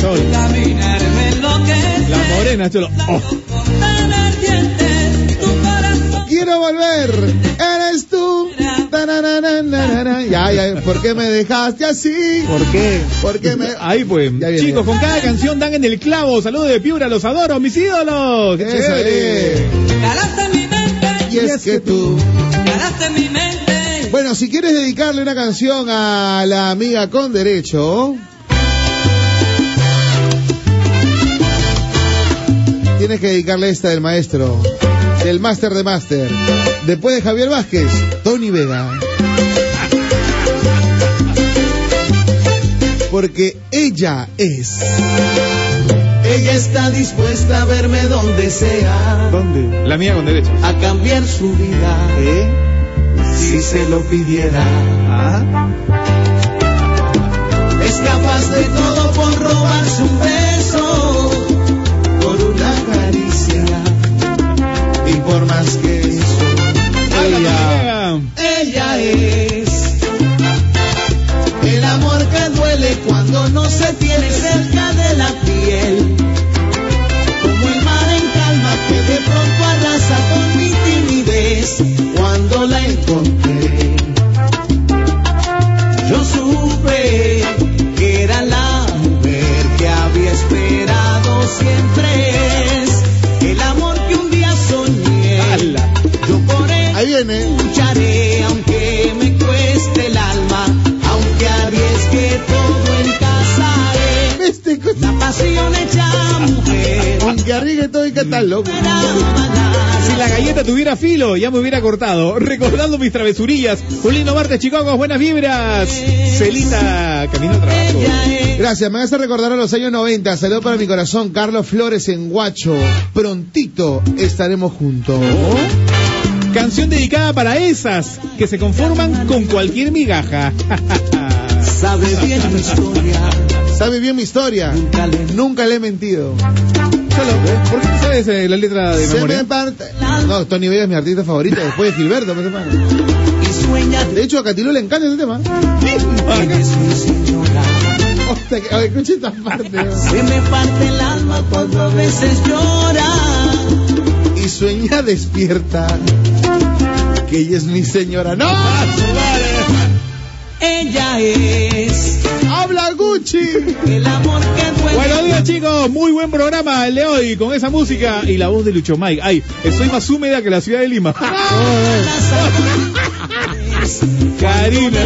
Sol. Caminar me enloquece. La morena, cholo. Oh. Quiero volver. Eres tú. Ya, ya. ¿Por qué me dejaste así? ¿Por qué? ¿Por qué me.? Ahí pues. Viene. Chicos, con cada canción dan en el clavo. Saludos de Piura, los adoro, mis ídolos. ¡Qué Eso chévere! es. Calaste en mi mente. Y es que tú. Calaste en mi mente. Bueno, si quieres dedicarle una canción a la amiga con derecho, tienes que dedicarle esta del maestro, del máster de máster. Después de Javier Vázquez, Tony Vega. Porque ella es. Ella está dispuesta a verme donde sea, ¿Dónde? La mía con derechos. a cambiar su vida, ¿Eh? si se lo pidiera. ¿Ah? Es capaz de todo por robarse un ya me hubiera cortado. Recordando mis travesurillas. Julino Martes, Chicago, buenas vibras. Celita, camino al trabajo. Gracias, me hace recordar a los años 90. Saludos para mi corazón, Carlos Flores en Guacho. Prontito estaremos juntos. Canción dedicada para esas que se conforman con cualquier migaja. sabe bien mi historia. ¿Sabe bien mi historia? Nunca le Nunca le he mentido. Solo, ¿Por qué te sabes eh, la letra de Se memoria? me parte. No, Tony Vega es mi artista favorito después de Gilberto. pues, hermano. De hecho, a Catilo le encanta ese tema. Hostia, que- a ver, escucha esta parte. ¿no? Se me parte el alma cuando a veces llora. Y sueña despierta. Que ella es mi señora. ¡No! Ella es ¡Habla Gucci! el amor que duele. Buenos días chicos, muy buen programa el de hoy con esa música y la voz de Lucho Mike. Ay, estoy más húmeda que la ciudad de Lima. Karina,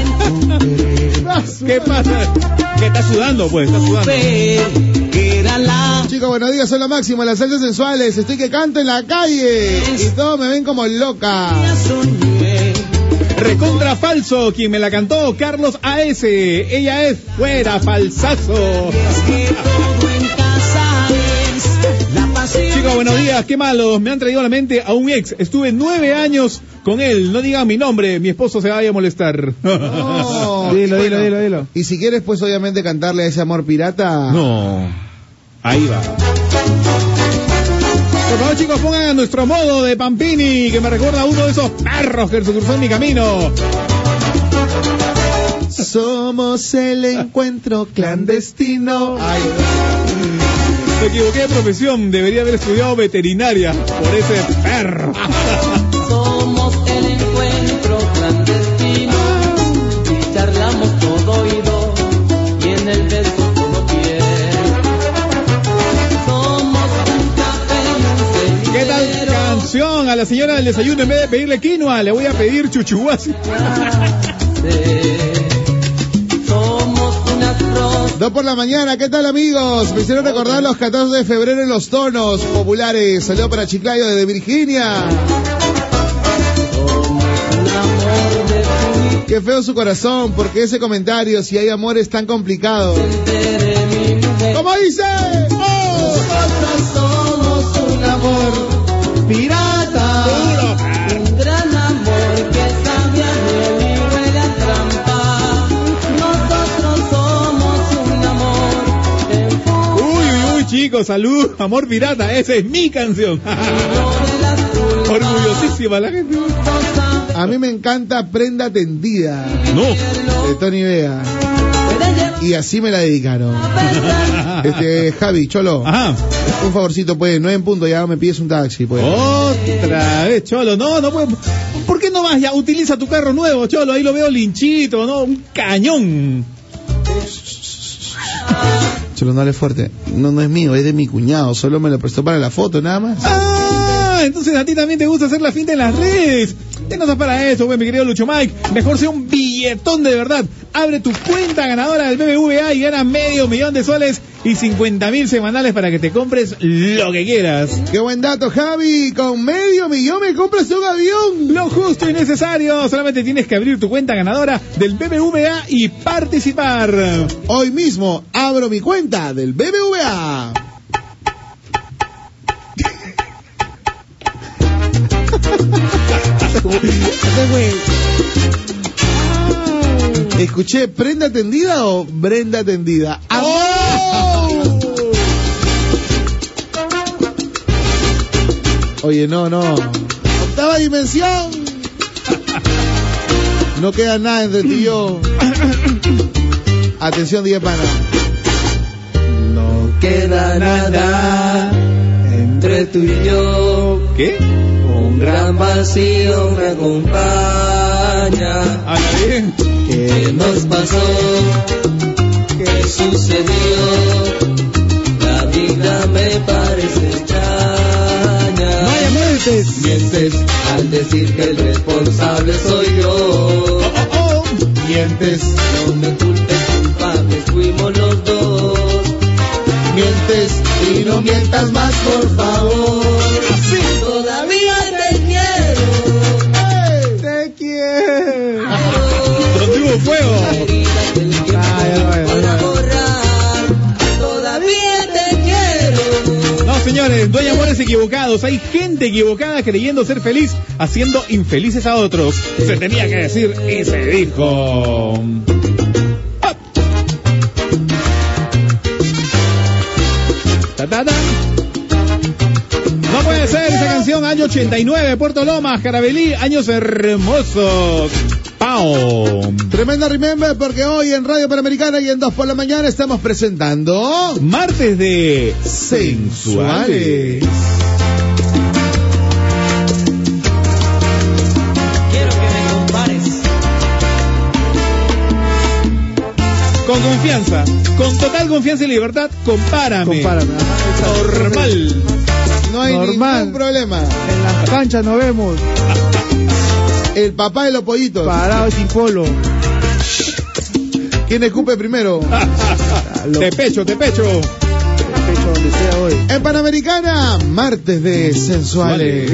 ¿qué pasa? ¿Qué está sudando pues? Está sudando. que la Chicos, buenos días, soy lo máximo, las salsas sensuales. Estoy que canto en la calle. Y todos me ven como loca. Recontra falso, quien me la cantó, Carlos AS. Ella es fuera falsazo. Es que todo en casa es la pasión. Chicos, buenos días, qué malos. Me han traído a la mente a un ex. Estuve nueve años con él. No digan mi nombre, mi esposo se vaya a molestar. No. Dilo, dilo, dilo, dilo. Y si quieres, pues obviamente cantarle a ese amor pirata. No. Ahí va. Por favor, chicos, pongan a nuestro modo de Pampini, que me recuerda a uno de esos perros que se cruzó en mi camino. Somos el encuentro clandestino. Ay, Me equivoqué de profesión, debería haber estudiado veterinaria por ese perro. A la señora del desayuno, en vez de pedirle quinoa, le voy a pedir rosas. Dos por la mañana, ¿qué tal amigos? Me hicieron recordar los 14 de febrero en los tonos populares. Saludos para Chiclayo desde Virginia. Qué feo su corazón, porque ese comentario, si hay amor, es tan complicado. ¿Cómo dice? Chicos, salud, amor pirata, esa es mi canción. Orgullosísima la gente. A mí me encanta Prenda Tendida. No. De Tony Vega. Y así me la dedicaron. Este, Javi, Cholo. Ajá. Un favorcito, pues, no en punto, ya me pides un taxi, pues. Otra vez, Cholo, no, no puedo. ¿Por qué no vas ya? Utiliza tu carro nuevo, Cholo, ahí lo veo linchito, ¿no? Un cañón. No hable fuerte. No, no es mío, es de mi cuñado. Solo me lo prestó para la foto, nada más. Ah, entonces a ti también te gusta hacer la finta en las redes. ¿Qué no estás para eso, mi querido Lucho Mike? Mejor sea un billetón de verdad. Abre tu cuenta ganadora del BBVA y gana medio millón de soles y 50 mil semanales para que te compres lo que quieras. Qué buen dato, Javi. Con medio millón me compras un avión. Lo justo y necesario. Solamente tienes que abrir tu cuenta ganadora del BBVA y participar. Hoy mismo abro mi cuenta del BBVA. Escuché, ¿prenda tendida o Brenda tendida? Oye, no, no. Octava dimensión. No queda nada entre tú y yo. Atención, Diez Pana. No queda nada entre tú y yo. ¿Qué? Un gran vacío me acompaña. Bien. ¿Qué nos pasó? ¿Qué sucedió? Mientes al decir que el responsable soy yo. Mientes, no me culpes, culpables fuimos los dos. Mientes y no mientas más, por favor. No, hay amores equivocados. Hay gente equivocada creyendo ser feliz, haciendo infelices a otros. Se tenía que decir y se dijo. ¡Ah! Ta, ta, ta. No puede ser esa canción, año 89, Puerto Lomas, Carabelí, años hermosos. Tremenda remember porque hoy en Radio Panamericana y en 2 por la mañana estamos presentando Martes de Sensuales. Quiero que me compares. Con confianza, con total confianza y libertad, compárame. Compárame. Normal. No hay Normal. ningún problema. En las canchas nos vemos. El papá de los pollitos. Parados sin polo. ¿Quién escupe primero? Te pecho, te pecho. Pecho donde sea hoy. En Panamericana, martes de sensuales.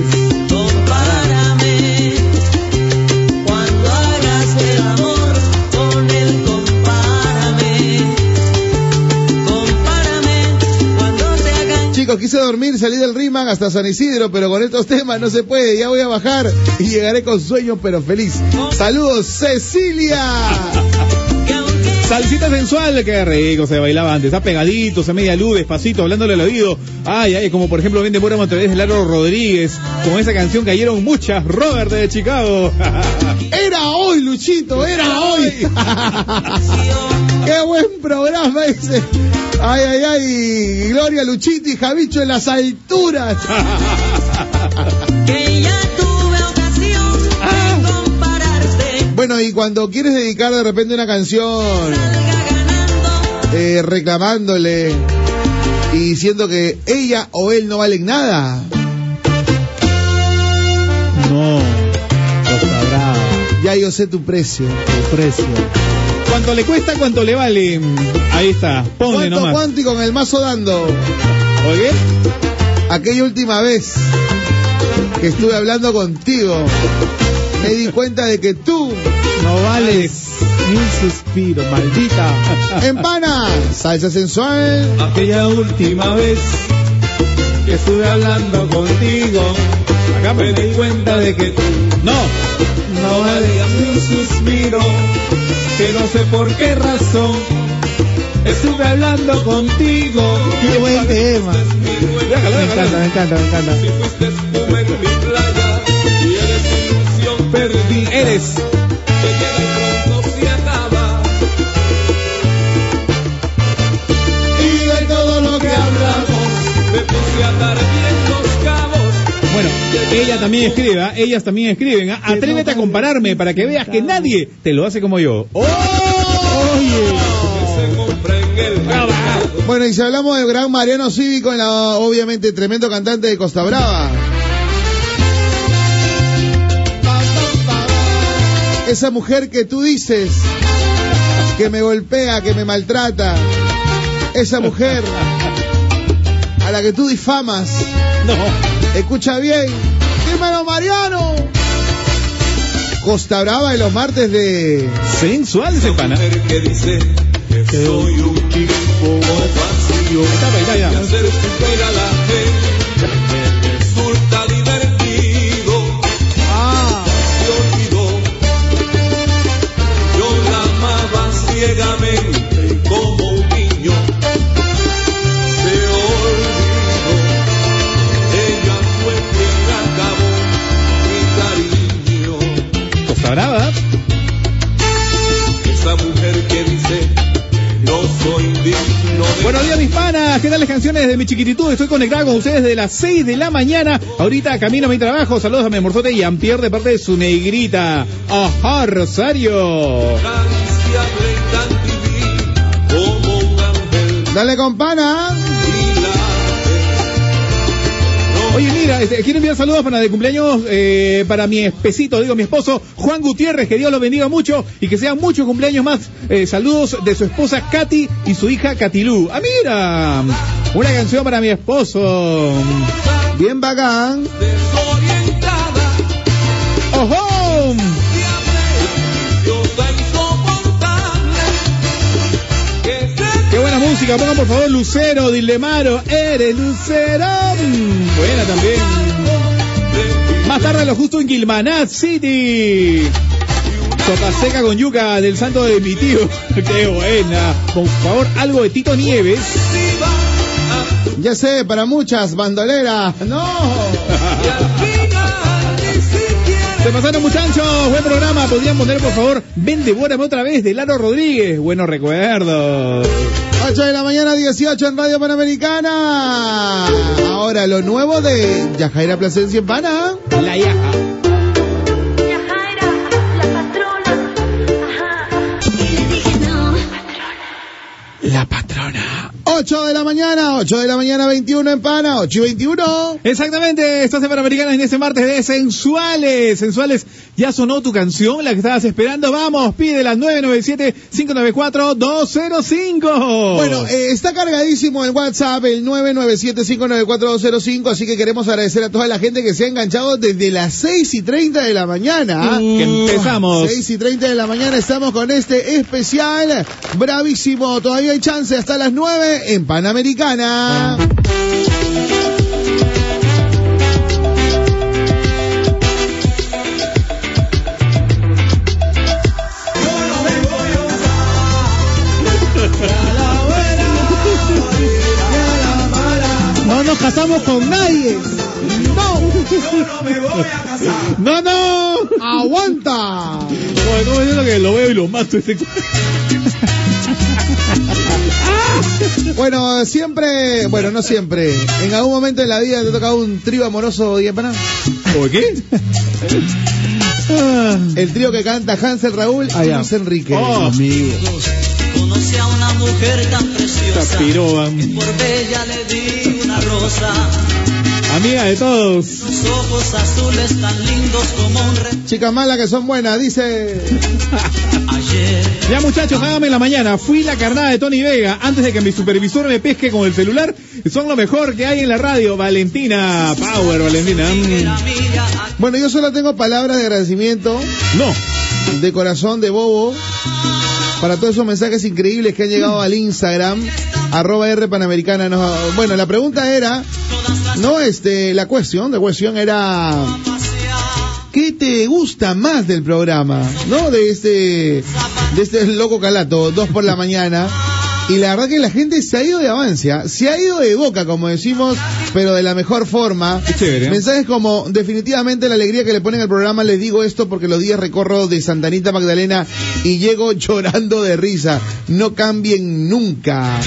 Chicos, quise dormir, salí del Riman hasta San Isidro, pero con estos temas no se puede. Ya voy a bajar y llegaré con sueño, pero feliz. Saludos, Cecilia. Salsita sensual, qué rico, se bailaba antes, a pegaditos, a media luz, despacito, hablándole al oído. Ay, ay, como por ejemplo Vende Mora a través de Laro Rodríguez. Con esa canción cayeron muchas, Robert de Chicago. Era hoy, Luchito, era hoy. Qué buen programa ese. Ay, ay, ay. Gloria, Luchito y Javicho en las alturas. Que ya tuve ocasión de compararte. Bueno, y cuando quieres dedicar de repente una canción eh, reclamándole y diciendo que ella o él no valen nada, No. Cosa brava. ya yo sé tu precio. Tu precio. ¿Cuánto le cuesta? ¿Cuánto le vale? Ahí está, ponle ¿Cuánto, nomás. cuánto y con el mazo dando? Oye, Aquella última vez que estuve hablando contigo, me di cuenta de que tú No vales ni un suspiro, maldita. Empana, salsa sensual. Aquella última vez que estuve hablando contigo, acá me di cuenta de que tú no, no valías ni un suspiro, que no sé por qué razón estuve hablando contigo. Qué buen tema. Déjalo, Me encanta, me encanta, me encanta. Si fuiste espuma en mi playa y eres ilusión perdida. Eres. Que pronto se acaba. Y de todo lo que hablamos me puse a atar bien ella también escribe, ¿ah? ellas también escriben. ¿ah? Atrévete a compararme para que veas que nadie te lo hace como yo. ¡Oh! Bueno, y si hablamos del gran Mariano Cívico, la, obviamente tremendo cantante de Costa Brava. Esa mujer que tú dices que me golpea, que me maltrata. Esa mujer a la que tú difamas. No. Escucha bien. Dímelo, Mariano. Costa Brava en los martes de Sensuales el pana. que dice que soy un tipo vacío Está baila ya. Buenos días, mis panas. ¿Qué tal las canciones de mi chiquititud? Estoy conectado con ustedes desde las 6 de la mañana. Ahorita camino a mi trabajo. Saludos a mi amorzote y Ampier de parte de su negrita. Ajá, Rosario. dale con Oye, mira, este, quiero enviar saludos para de cumpleaños eh, para mi espesito, digo, mi esposo Juan Gutiérrez. Que Dios lo bendiga mucho y que sean muchos cumpleaños más. Eh, saludos de su esposa Katy y su hija Katilú. Ah, mira, una canción para mi esposo. Bien bacán. desorientada ¡Ojo! Música, pongan por favor Lucero, Dilemaro, eres Lucero. Buena también. Más tarde lo justo en Gilmanat City. Sopa seca con yuca del santo de mi tío. Qué buena. Por favor, algo de Tito Nieves. Ya sé, para muchas, bandolera. No. Se pasaron muchachos, buen programa. Podrían poner por favor, ven devórame otra vez de Lalo Rodríguez. Buenos recuerdos. 8 de la mañana, 18 en Radio Panamericana. Ahora lo nuevo de Yajaira Plasencia en Pana. La Yaja. Yajaira, la patrona. Ajá. Y le dije no. La patrona. 8 de la mañana, 8 de la mañana, 21 en Pana, 8 y 21. Exactamente, estás en Panamericana en este martes de Sensuales. Sensuales, ya sonó tu canción, la que estabas esperando. Vamos, pide la 997-594-205. Bueno, eh, está cargadísimo el WhatsApp, el 997-594-205, así que queremos agradecer a toda la gente que se ha enganchado desde las 6 y 30 de la mañana. que empezamos. 6 y 30 de la mañana estamos con este especial. Bravísimo, todavía hay chance hasta las 9 en Panamericana. No nos casamos con nadie. ¡No, no! ¡Aguanta! ¿cómo es eso que lo veo y lo mato? Ese... Bueno, siempre, bueno, no siempre. En algún momento en la vida te ha tocado un trío amoroso de. ¿O qué? El trío que canta Hansel Raúl y ya. Luis Enrique. Oh. Amigo. Conocí a una mujer tan preciosa. Que Por bella le di una rosa. Amiga de todos. Sus ojos azules tan lindos como un re. Chicas malas que son buenas, dice. Ayer Ya muchachos, hágame en la mañana. Fui la carnada de Tony Vega antes de que mi supervisor me pesque con el celular. Son lo mejor que hay en la radio. Valentina Power, Valentina. Mm. Bueno, yo solo tengo palabras de agradecimiento No. de corazón de bobo para todos esos mensajes increíbles que han llegado al Instagram, arroba R Panamericana. Nos- bueno, la pregunta era, no este, la cuestión, la cuestión era, ¿qué te gusta más del programa? ¿No? De este, de este loco calato, dos por la mañana. Y la verdad que la gente se ha ido de avancia, se ha ido de boca, como decimos, pero de la mejor forma. Qué chévere. ¿eh? Mensajes como, definitivamente la alegría que le ponen al programa, les digo esto porque los días recorro de Santanita Magdalena y llego llorando de risa. No cambien nunca.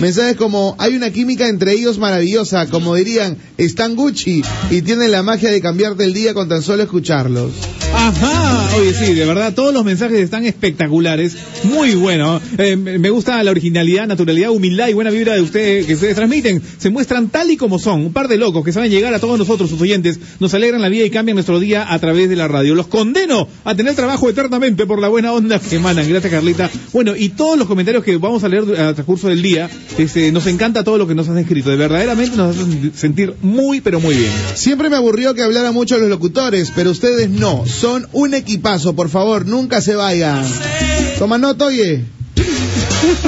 Mensajes como, hay una química entre ellos maravillosa, como dirían, están Gucci y tienen la magia de cambiarte el día con tan solo escucharlos. Ajá, oye sí, de verdad, todos los mensajes están espectaculares, muy bueno. Eh, me gusta la originalidad, naturalidad, humildad y buena vibra de ustedes que ustedes transmiten. Se muestran tal y como son, un par de locos que saben llegar a todos nosotros, sus oyentes, nos alegran la vida y cambian nuestro día a través de la radio. Los condeno a tener trabajo eternamente por la buena onda que emanan. Gracias, Carlita. Bueno, y todos los comentarios que vamos a leer al transcurso del día, este, nos encanta todo lo que nos han escrito. De verdaderamente nos hacen sentir muy, pero muy bien. Siempre me aburrió que hablara mucho los locutores, pero ustedes no. Son un equipazo, por favor, nunca se vayan. Toma nota, oye.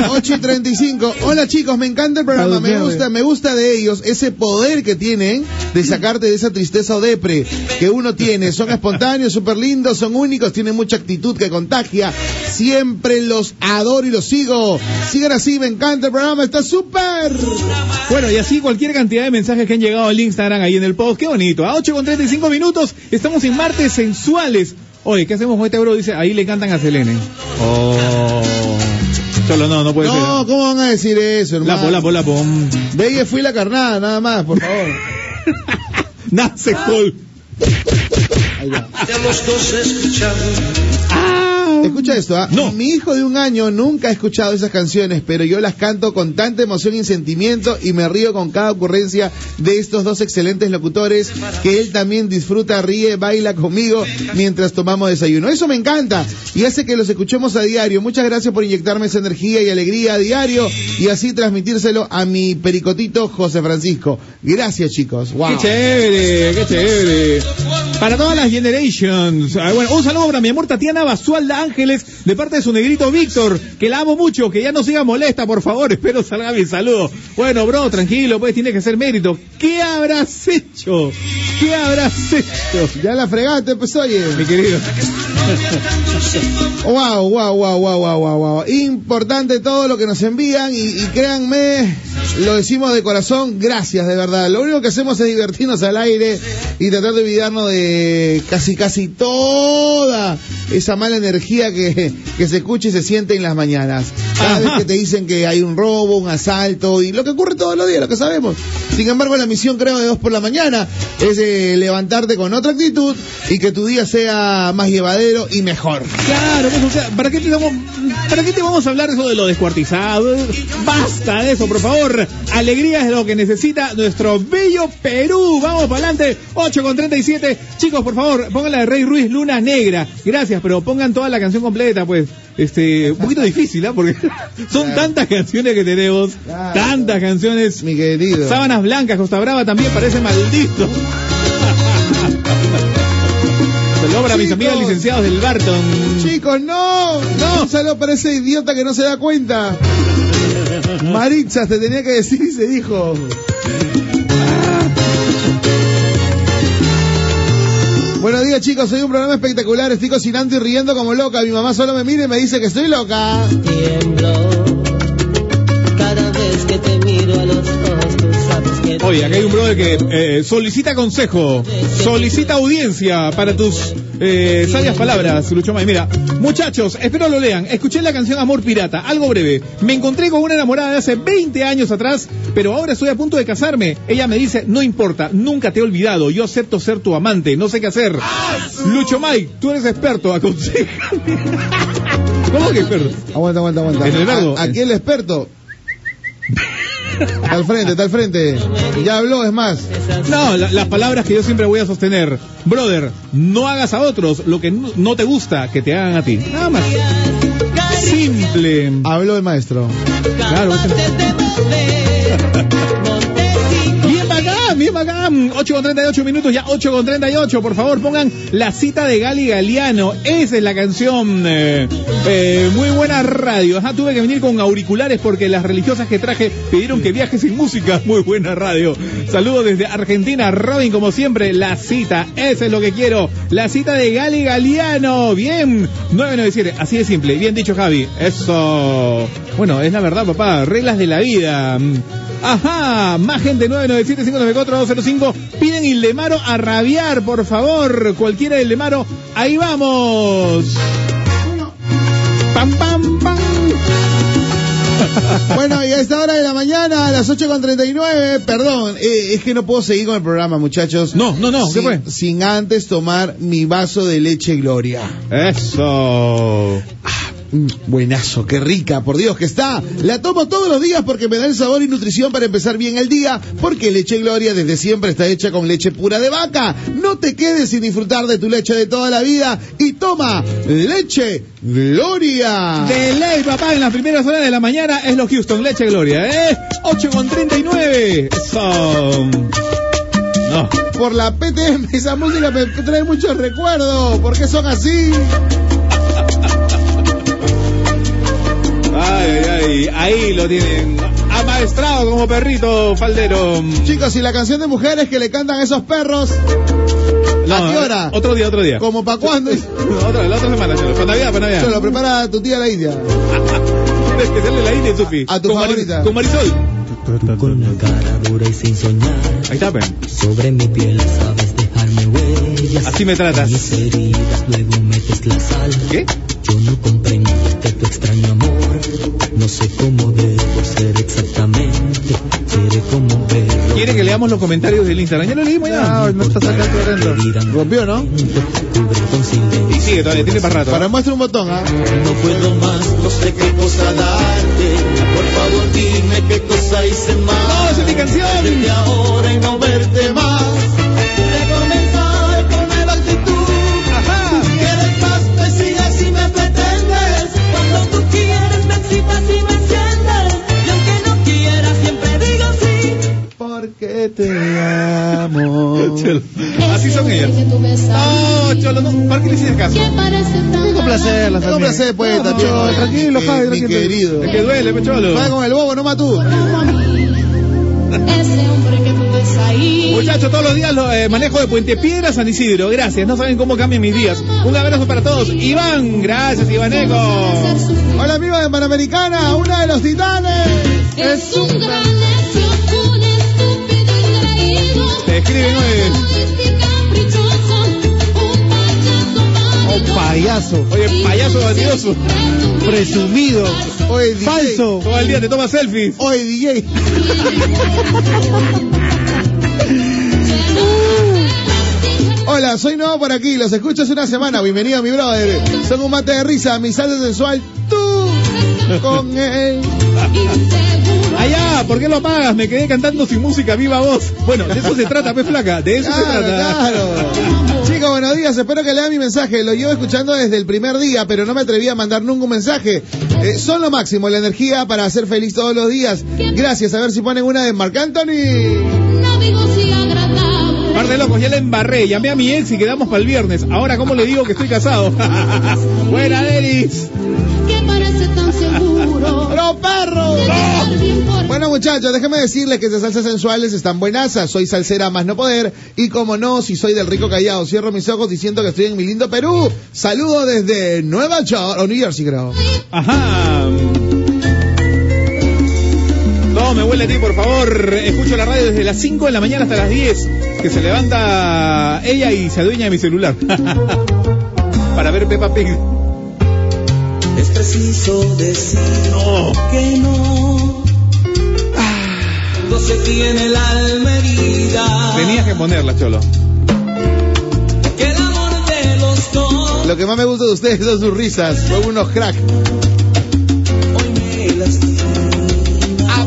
8 y 35. Hola chicos, me encanta el programa, me gusta, me gusta de ellos ese poder que tienen de sacarte de esa tristeza o depre que uno tiene. Son espontáneos, súper lindos, son únicos, tienen mucha actitud que contagia. Siempre los adoro y los sigo. Sigan así, me encanta el programa, está súper. Bueno, y así cualquier cantidad de mensajes que han llegado al Instagram ahí en el post. Qué bonito. A 8 con 35 minutos estamos en martes sensuales. Oye, ¿qué hacemos con este bro? Dice, ahí le cantan a Selene. Oh. Cholo, no, no puede ser. No, ¿cómo van a decir eso, hermano? Lapo, lapo, lapo. Ve y fui la carnada, nada más, por favor. Nace Col. los dos escuchamos. Escucha esto, ¿ah? Mi hijo de un año nunca ha escuchado esas canciones, pero yo las canto con tanta emoción y sentimiento y me río con cada ocurrencia de estos dos excelentes locutores que él también disfruta, ríe, baila conmigo mientras tomamos desayuno. Eso me encanta y hace que los escuchemos a diario. Muchas gracias por inyectarme esa energía y alegría a diario y así transmitírselo a mi pericotito José Francisco. Gracias, chicos. Wow. Qué chévere, qué chévere. Para todas las generations. Ah, Bueno, un saludo para mi amor Tatiana Basualda Ángeles, de parte de su negrito Víctor, que la amo mucho, que ya no siga molesta, por favor. Espero salga mi saludo. Bueno, bro, tranquilo, pues tiene que ser mérito. ¿Qué habrás hecho? ¿Qué habrás hecho? Ya la fregaste, pues oye. Mi querido. Wow, wow, wow, wow, wow, wow, wow. Importante todo lo que nos envían y, y créanme, lo decimos de corazón, gracias de verdad. Lo único que hacemos es divertirnos al aire y tratar de olvidarnos de casi, casi toda esa mala energía que, que se escucha y se siente en las mañanas. Cada vez que te dicen que hay un robo, un asalto y lo que ocurre todos los días, lo que sabemos. Sin embargo, la misión creo de dos por la mañana es eh, levantarte con otra actitud y que tu día sea más llevadero y mejor. Claro, pues, o sea, ¿para qué, te vamos, ¿para qué te vamos a hablar eso de lo descuartizado? Basta de eso, por favor. Alegría es lo que necesita nuestro bello Perú. Vamos para adelante, 8 con 37. Chicos, por favor, pongan la de Rey Ruiz Luna Negra. Gracias, pero pongan toda la canción completa, pues. Este, un poquito difícil, ¿ah? Porque son tantas canciones que tenemos. Tantas canciones. Mi querido. Sábanas Blancas, Costa Brava también parece maldito. Saludos para mis amigas licenciados del Barton. Chicos, no, no, un saludo para ese idiota que no se da cuenta. Maritza, te tenía que decir y se dijo. Buenos días chicos, soy un programa espectacular, estoy cocinando y riendo como loca, mi mamá solo me mira y me dice que estoy loca. Oye, acá hay un brother que eh, solicita consejo, solicita audiencia para tus eh, sabias palabras, Lucho May. Mira, muchachos, espero lo lean. Escuché la canción Amor Pirata, algo breve. Me encontré con una enamorada de hace 20 años atrás, pero ahora estoy a punto de casarme. Ella me dice, no importa, nunca te he olvidado, yo acepto ser tu amante, no sé qué hacer. Lucho May, tú eres experto, aconsejame. ¿Cómo que experto? Aguanta, aguanta, aguanta. En el. A- Aquí el experto. Está al frente, está al frente. Ya habló, es más. No, la- las palabras que yo siempre voy a sostener. Brother, no hagas a otros lo que no, no te gusta que te hagan a ti. Nada más. Simple. Habló el maestro. Claro. Bien bacán, bien tema acá. Mm, 8 con 38 minutos, ya 8 con 38. Por favor, pongan la cita de Gali Galeano. Esa es la canción. eh, eh, muy buena radio. Ajá, tuve que venir con auriculares porque las religiosas que traje pidieron que viaje sin música. Muy buena radio. Saludos desde Argentina. Robin, como siempre, la cita. Esa es lo que quiero. La cita de Gali Galeano. Bien. 997. Así de simple. Bien dicho, Javi. Eso. Bueno, es la verdad, papá. Reglas de la vida. Ajá, más gente 997-594-205. Piden Ildemaro a rabiar, por favor. Cualquiera de Ildemaro. Ahí vamos. Pam, pam, pam. Bueno, y a esta hora de la mañana, a las 8.39, perdón, eh, es que no puedo seguir con el programa, muchachos. No, no, no, ¿qué sin, fue? Sin antes tomar mi vaso de leche Gloria. Eso. Mm, Buenazo, qué rica, por Dios que está. La tomo todos los días porque me da el sabor y nutrición para empezar bien el día, porque leche Gloria desde siempre está hecha con leche pura de vaca. No te quedes sin disfrutar de tu leche de toda la vida y toma leche Gloria. De ley, papá, en las primeras horas de la mañana es los Houston, leche gloria, ¿eh? 8 con 39. Son. No. Por la PTM, esa música me trae muchos recuerdos. ¿Por qué son así? Ay, ay, ay, ahí lo tienen. Amaestrado como perrito faldero. Chicos, y la canción de mujeres que le cantan a esos perros, No, ¿a qué hora? Otro día, otro día. ¿Como para cuándo? Otra, la otra semana, cholo. Para Navidad, para Navidad. Se lo prepara tu tía la India. Especial de la India, Sufi. A tu con, Mari- favorita. con Marisol. Con la cara dura y sin soñar. Ahí está, pen. Sobre mi piel sabes dejarme huellas. Así me tratas. Mis heridas luego metes la sal. ¿Qué? Yo no comprendo este tu extraño amor. No sé cómo debo ser exactamente. Seré como verlo. ¿Quiere que leamos los comentarios del Instagram? Ya lo leímos ya. No, no está sacando adentro. Rompió, ¿no? Cubre con silencio. Y sigue todavía, tiene para rato. Para muestra un botón, ¿ah? No puedo más, no sé qué cosa darte. Por favor, dime qué cosa hice mal. ¡No, esa es mi canción! Ahora y no verte más. Te amo. Cholo. Así son ellas. No, Cholo, no. ¿Para qué le hiciste caso? Tengo placer, las Tengo placer, pues, No, tranquilo, Javi, Mi tranquilo. querido. Es que duele, pe, Cholo. Vaya con el bobo, no matú. Ese hombre que tú ves ahí. Muchachos, todos los días lo, eh, manejo de Puente Piedra San Isidro. Gracias, no saben cómo cambian mis días. Un abrazo para todos. Iván, gracias, Ivaneco. Hola, amigos de Panamericana, una de los titanes. Es un gran engreído. Te escriben hoy. Egoísta y caprichoso, un payaso Oh, payaso. Oye, payaso bandioso. Presumido. Oye, DJ. Falso. Todo el día te tomas selfies. Oye, DJ. Hola, soy nuevo por aquí, los escucho hace una semana. Bienvenido, mi brother. Son un mate de risa, mi salsa sensual. Tú con él. Allá, ¿por qué lo apagas? Me quedé cantando sin música, viva voz. Bueno, de eso se trata, pe flaca. De eso se trata. claro. Chicos, buenos días. Espero que lean mi mensaje. Lo llevo escuchando desde el primer día, pero no me atreví a mandar nunca un mensaje. Eh, son lo máximo, la energía para ser feliz todos los días. Gracias. A ver si ponen una de Marc Anthony. Par de locos, ya la embarré. Llamé a mi ex y quedamos para el viernes. Ahora, ¿cómo le digo que estoy casado? Buena, Denis. Que parece tan seguro. ¡Pero perro! por Bueno muchachos, déjenme decirles que esas salsas sensuales están buenazas. Soy salsera más no poder. Y como no, si soy del rico callado, cierro mis ojos diciendo que estoy en mi lindo Perú. Saludo desde Nueva York, o New Jersey creo. Ajá. No, me huele a ti, por favor. Escucho la radio desde las 5 de la mañana hasta las 10. Que se levanta ella y se adueña de mi celular. Para ver Peppa Pig. Es preciso decir No. que no. Cuando se tiene el alma herida. Tenías que ponerla, Cholo. Que el amor de los dos Lo que más me gusta de ustedes son sus risas. Son unos crack. hoy me lastima.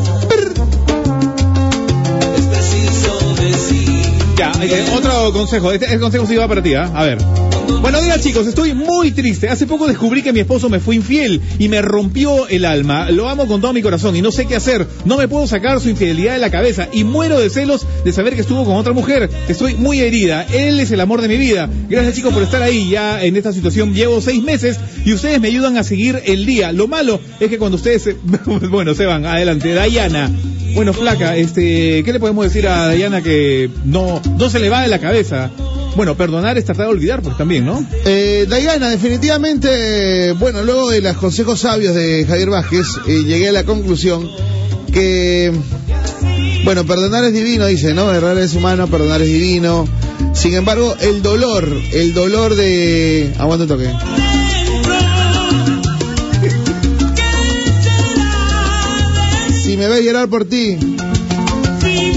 Es preciso decir Ya, eh, otro consejo. Este, este consejo sí va para ti, ¿ah? A ver. Buenos días chicos, estoy muy triste. Hace poco descubrí que mi esposo me fue infiel y me rompió el alma. Lo amo con todo mi corazón y no sé qué hacer. No me puedo sacar su infidelidad de la cabeza y muero de celos de saber que estuvo con otra mujer. Estoy muy herida. Él es el amor de mi vida. Gracias chicos por estar ahí ya en esta situación. Llevo seis meses y ustedes me ayudan a seguir el día. Lo malo es que cuando ustedes, se- bueno, se van adelante. Dayana. Bueno, flaca, este, ¿qué le podemos decir a Dayana que no, no se le va de la cabeza? Bueno, perdonar es tratar de olvidar, pues también, ¿no? Eh, Diana, definitivamente, bueno, luego de los consejos sabios de Javier Vázquez, eh, llegué a la conclusión que, bueno, perdonar es divino, dice, ¿no? Errar es humano, perdonar es divino. Sin embargo, el dolor, el dolor de... Aguanta un toque. Si me ves llorar por ti.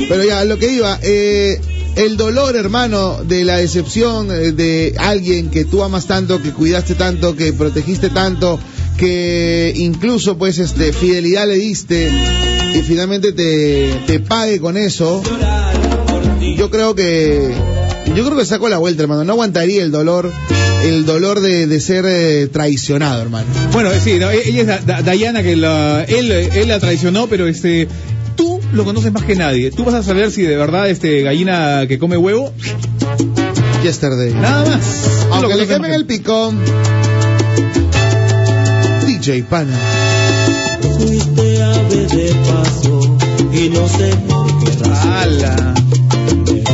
Pero ya, lo que iba, eh, el dolor, hermano, de la decepción eh, de alguien que tú amas tanto, que cuidaste tanto, que protegiste tanto, que incluso, pues, este, fidelidad le diste y finalmente te, te pague con eso. Yo creo que, yo creo que saco la vuelta, hermano. No aguantaría el dolor, el dolor de, de ser eh, traicionado, hermano. Bueno, sí, no, ella es Da- Da- Dayana que la, él, él la traicionó, pero este, lo conoces más que nadie. Tú vas a saber si de verdad este gallina que come huevo, Yesterday. nada más. Tú Aunque le quemen que- el picón. DJ Pana. Fuiste ave de paso y no sé por qué razón ¡Hala!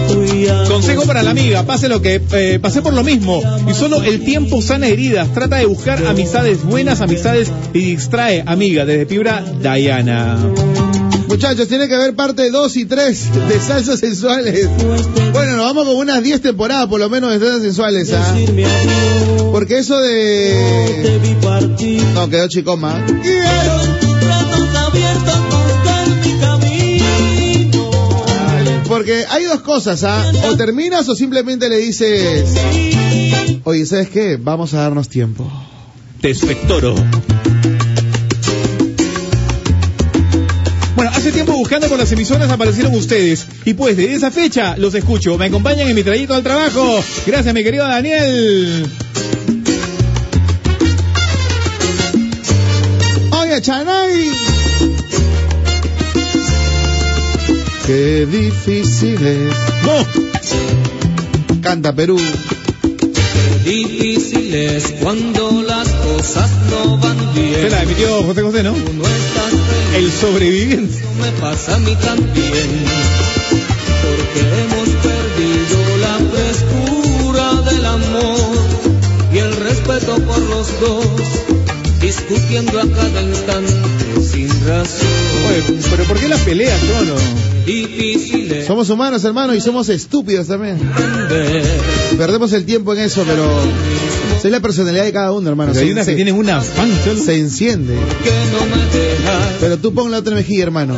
fui a Consejo para la amiga, pase lo que eh, pasé por lo mismo y solo el tiempo sana heridas. Trata de buscar amistades buenas, amistades y distrae, amiga, desde Fibra Dayana. Muchachos, tiene que haber parte 2 y 3 de salsas sensuales. Bueno, nos vamos con unas 10 temporadas por lo menos de salsas sensuales, ¿ah? Porque eso de... No, quedó chicoma. Porque hay dos cosas, ¿ah? O terminas o simplemente le dices... Oye, ¿sabes qué? Vamos a darnos tiempo. Te espectoro. Hace tiempo buscando por las emisoras aparecieron ustedes. Y pues desde esa fecha los escucho. Me acompañan en mi trayecto al trabajo. Gracias, mi querido Daniel. Oye, Chanay. Qué difícil es. No. Canta Perú. Difícil es cuando las cosas no van bien. Se la emitió José José, ¿no? Tú no estás feliz, El sobreviviente. me pasa a mí también. Porque hemos perdido la frescura del amor y el respeto por los dos, discutiendo a cada instante sin razón. Oye, pero ¿por qué las peleas, Trono? Somos humanos, hermano, y somos estúpidos también. Perdemos el tiempo en eso, pero... Es la personalidad de cada uno, hermano. Pero hay Se- unas se- que tienen una fan, Cholo. se enciende. Pero tú pon la otra mejilla, hermano.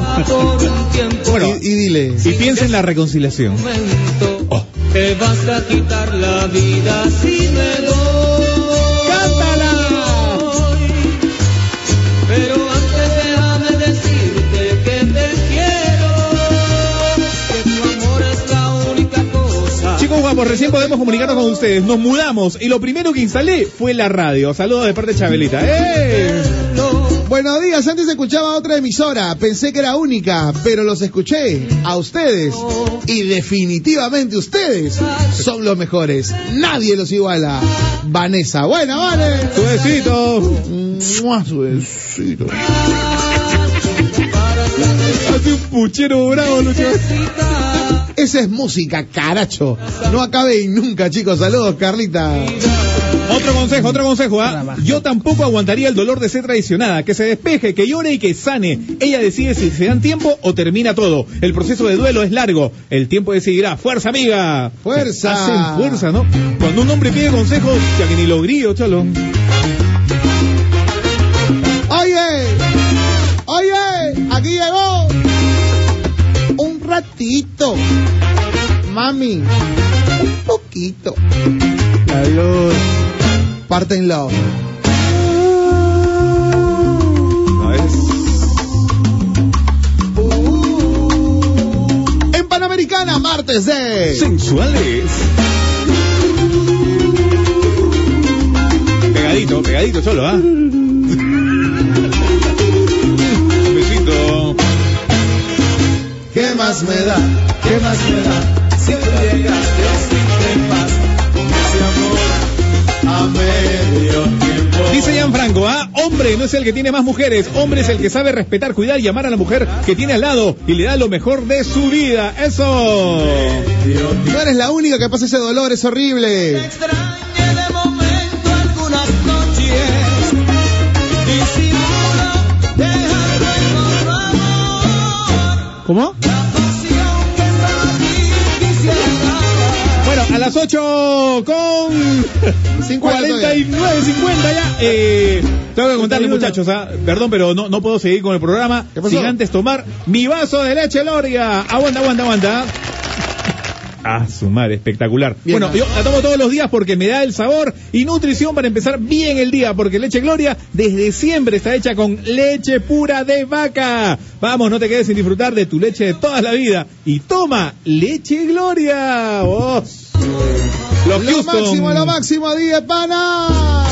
Bueno, y, y dile. y piensa en la reconciliación. momento Oh. te vas a quitar la vida si me guapos, recién podemos comunicarnos con ustedes. Nos mudamos y lo primero que instalé fue la radio. Saludos de parte de Chabelita. ¡Eh! Buenos días, antes escuchaba otra emisora, pensé que era única, pero los escuché a ustedes y definitivamente ustedes son los mejores. Nadie los iguala. Vanessa, buena, vale. Tu besito. Mua, su besito. Hace un puchero bravo, Lucho. Esa es música, caracho. No acabe nunca, chicos. Saludos, Carlita. Otro consejo, otro consejo, ¿ah? Yo tampoco aguantaría el dolor de ser traicionada. Que se despeje, que llore y que sane. Ella decide si se dan tiempo o termina todo. El proceso de duelo es largo. El tiempo decidirá. ¡Fuerza, amiga! Fuerza. Hacen fuerza, ¿no? Cuando un hombre pide consejos, ya que ni lo grillo, cholo. Ratito, mami, un poquito. Salud. Pártenlo. En Panamericana, martes de... Sensuales. Pegadito, pegadito, cholo, ¿ah? Más me da? ¿Qué más me da? Si tú llegaste sin trepas con ese amor a medio tiempo. Dice Gianfranco, ¿ah? Hombre no es el que tiene más mujeres, hombre es el que sabe respetar, cuidar y amar a la mujer que tiene al lado y le da lo mejor de su vida. ¡Eso! No eres la única que pasa ese dolor, es horrible. Las 8 con 49, 50 ya. Eh, tengo que contarles, muchachos, ¿ah? perdón, pero no, no puedo seguir con el programa sin antes tomar mi vaso de leche Loria. Aguanta, aguanta, aguanta. Ah, su madre, espectacular. Bien, bueno, ¿no? yo la tomo todos los días porque me da el sabor y nutrición para empezar bien el día, porque leche Gloria desde siempre está hecha con leche pura de vaca. Vamos, no te quedes sin disfrutar de tu leche de toda la vida y toma leche Gloria. Vos. Los Lo Houston. máximo, lo máximo, día pana.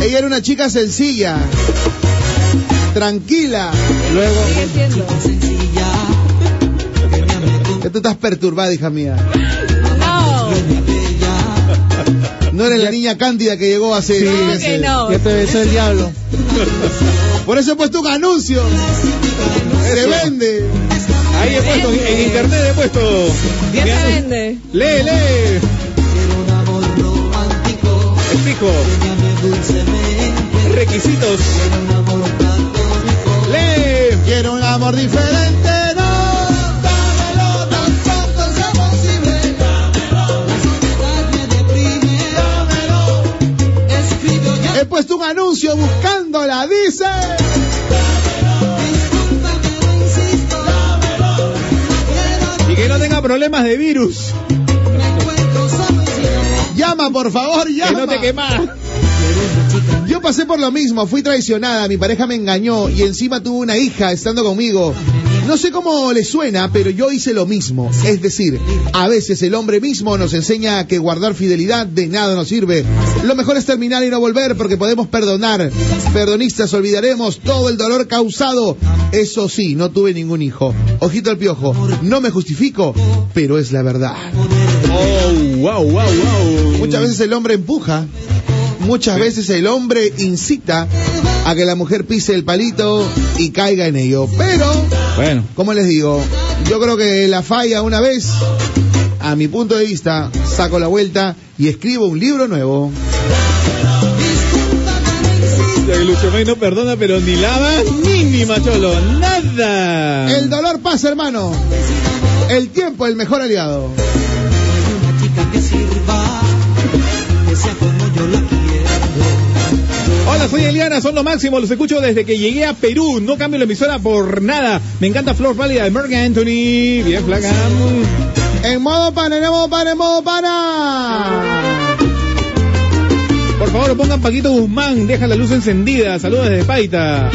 Ella era una chica sencilla, tranquila. Luego, Sigue siendo. tú estás perturbada, hija mía. No. No eres la niña cándida que llegó hace ¿Cómo meses. que no? ¿Qué te besó el diablo? Por eso he puesto un anuncio. Se vende. Ahí he puesto, en internet he puesto. ¿Quién Mira, se vende? Lee, lee. Explico. Requisitos. Lee. Quiero un amor diferente, puesto un anuncio buscándola, dice. Y que no tenga problemas de virus. Llama, por favor, Que llama. no te quemas. Yo pasé por lo mismo, fui traicionada, mi pareja me engañó y encima tuvo una hija estando conmigo. No sé cómo le suena, pero yo hice lo mismo. Es decir, a veces el hombre mismo nos enseña que guardar fidelidad de nada nos sirve. Lo mejor es terminar y no volver porque podemos perdonar. Perdonistas olvidaremos todo el dolor causado. Eso sí, no tuve ningún hijo. Ojito al piojo, no me justifico, pero es la verdad. Oh, wow, wow, wow. Muchas veces el hombre empuja, muchas veces el hombre incita a que la mujer pise el palito y caiga en ello. Pero, Bueno, como les digo, yo creo que la falla una vez, a mi punto de vista, saco la vuelta y escribo un libro nuevo. Lucho May no perdona, pero ni la más mínima, cholo. Nada. El dolor pasa, hermano. El tiempo, el mejor aliado. Una chica que sirva, que sea Hola, soy Eliana, son lo máximo, los escucho desde que llegué a Perú, no cambio la emisora por nada. Me encanta Flor Pálida de Merck Anthony, bien flaca. En modo pana, en modo pana, en modo pana. Por favor, pongan Paquito Guzmán, deja la luz encendida, saludos desde Paita.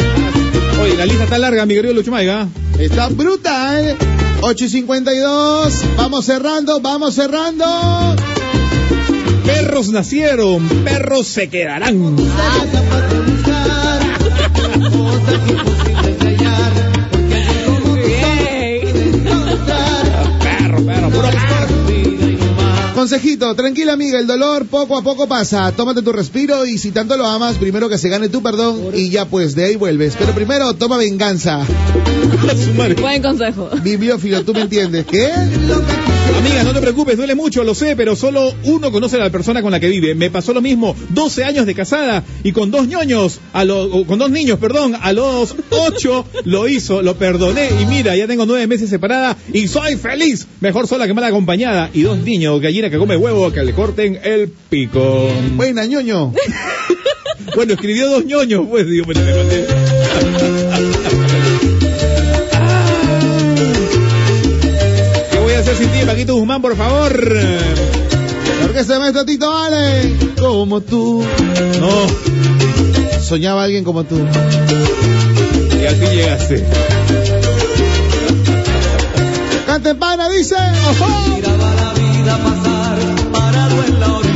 Oye, la lista está larga, mi querido Lucho Maiga. Está brutal. 8 y 52. Vamos cerrando, vamos cerrando. Perros nacieron, perros se quedarán. Perro, perro, puro. Consejito, tranquila amiga, el dolor poco a poco pasa. Tómate tu respiro y si tanto lo amas, primero que se gane tu perdón y ya pues de ahí vuelves. Pero primero toma venganza. Buen consejo. Bibliófilo, tú me entiendes. ¿Qué? Amiga, no te preocupes, duele mucho, lo sé, pero solo uno conoce a la persona con la que vive. Me pasó lo mismo, 12 años de casada y con dos ñoños, a lo- con dos niños, perdón, a los 8 lo hizo, lo perdoné y mira, ya tengo nueve meses separada y soy feliz. Mejor sola que mal acompañada y dos niños, gallina que come huevo, que le corten el pico. Buena, ñoño. Bueno, escribió dos ñoños, pues digo, pero le mandé. ¿Qué voy a hacer sin ti, Paquito Guzmán, por favor? Porque se me Tito Ale. Como tú. No, Soñaba alguien como tú. y al fin llegaste. Cante pana, dice. Miraba la vida pasar parado en la orilla.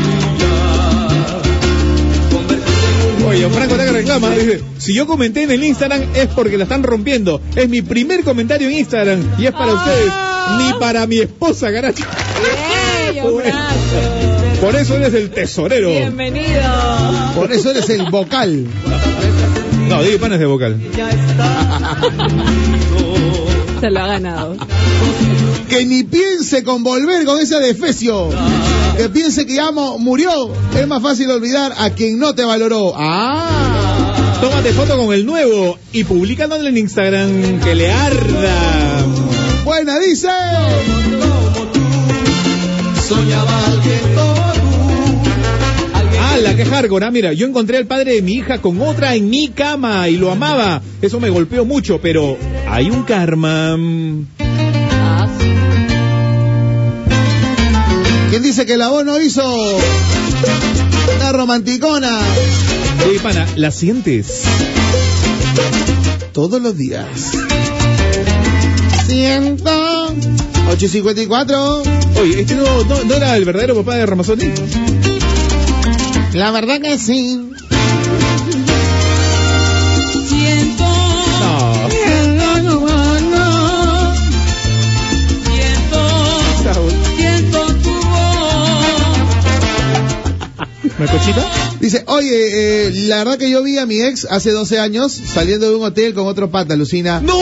Oye, Franco Taca reclama, dice, si yo comenté en el Instagram es porque la están rompiendo. Es mi primer comentario en Instagram y es para ustedes, ni para mi esposa, caracho. ¡Ey, Horacio! Por eso eres el tesorero. Bienvenido. Por eso eres el vocal. No, Diego Pana es de vocal. Se lo ha ganado. Que ni piense con volver con ese defecio. Que piense que ya mo- murió. Es más fácil olvidar a quien no te valoró. Ah. Tómate foto con el nuevo y publicándolo en Instagram. Que le arda. Buena, dice. soñaba alguien como tú. Alguien ¡Hala, qué hardcore! Ah, mira, yo encontré al padre de mi hija con otra en mi cama y lo amaba. Eso me golpeó mucho, pero hay un karma. Sí. ¿Quién dice que la voz no hizo una romanticona Oye, pana, ¿la sientes? todos los días? Siento. 854. Oye, ¿este no, no, no era el verdadero papá de Ramazotti? La verdad que sí. Siento, No. siento, siento tu voz. ¿Me cochita? Dice, oye, eh, la verdad que yo vi a mi ex hace 12 años saliendo de un hotel con otro pata, Lucina. ¡No!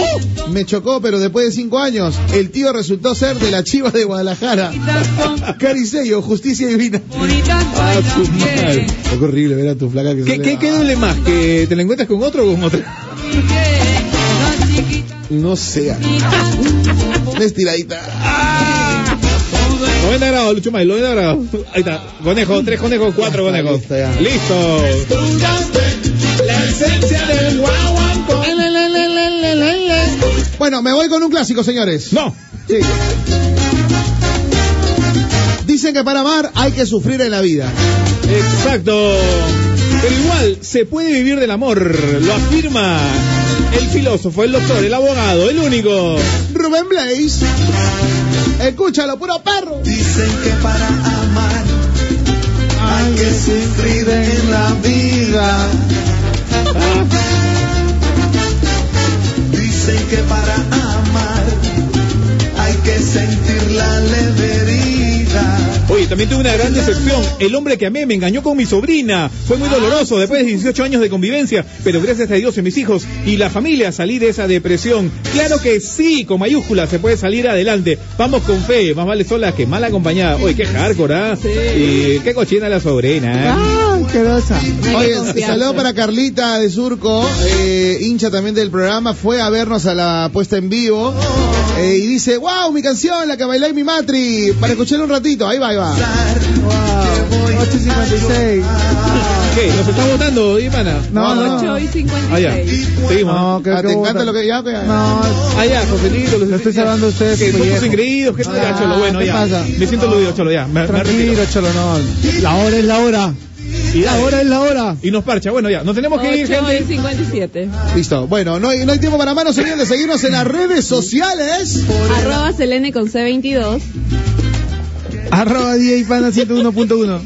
Me chocó, pero después de 5 años, el tío resultó ser de la chiva de Guadalajara. Caricello, justicia divina. Ah, su bailan madre. bien. Es horrible ver a tu flaca que ¿Qué, sale- qué, qué duele más? ¿Que te la encuentres con otro o con otra? No sea. Una estiradita. 90 grados, Lucho May, 90 grados. Ahí está. Conejo, tres conejos, cuatro conejos. listo, ya. Listo. La esencia del guaguancó. Bueno, me voy con un clásico, señores. No. Sí. Dicen que para amar hay que sufrir en la vida. Exacto. Pero igual, se puede vivir del amor. Lo afirma el filósofo, el doctor, el abogado, el único. Rubén Blaze. Escúchalo, puro perro. Dicen que para amar hay que sufrir en la vida. Dicen que para amar hay que sentir la leveridad. Oye, también tuve una gran decepción. El hombre que amé me engañó con mi sobrina. Fue muy doloroso después de 18 años de convivencia. Pero gracias a Dios y mis hijos y la familia salí de esa depresión. Claro que sí, con mayúsculas se puede salir adelante. Vamos con fe. Más vale sola que mal acompañada. Oye, qué hardcore, ¿ah? Y qué cochina la sobrina. ¿eh? ¡Ah, asquerosa! Oye, saludo para Carlita de Surco, eh, hincha también del programa, fue a vernos a la puesta en vivo eh, y dice, wow, mi canción, la que bailé en mi matri, para escuchar un ratito, ahí va, ahí va. ¡Wow! 856. ¿Qué? ¿Nos están votando, Ivana? No, no. 8 y 56. Ah, ya. Seguimos. No, que Ah, ¿Te que encanta votan. lo que ya? que- No, Ah, ya, Joselito. Lo estoy salvando a ustedes, Que somos ingreídos. Que Ah, ya, Cholo, bueno, ¿qué ya. pasa? Me siento aludido, Cholo, ya. Me, tranquilo, retiro. cholo, no. La hora es la hora. Y La hora es la hora. Y nos parcha. Bueno, ya. Nos tenemos que ir, 8 y gente. 57. Listo, bueno, no hay, no hay tiempo para más, no se olviden de seguirnos en las redes sociales. Arroba Selene con C22. Arroba DJ Pana 101.1.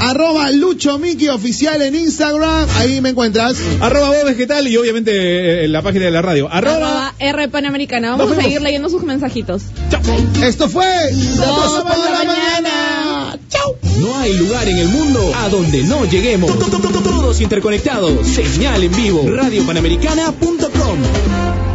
Arroba Lucho Miki Oficial en Instagram, ahí me encuentras. Arroba vos vegetal y obviamente eh, en la página de la radio. Arroba. Arroba R Panamericana. Vamos Nos a vemos. seguir leyendo sus mensajitos. Esto fue Dos por por la mañana. No hay lugar en el mundo a donde no lleguemos. Todos interconectados. Señal en vivo. Radiopanamericana.com.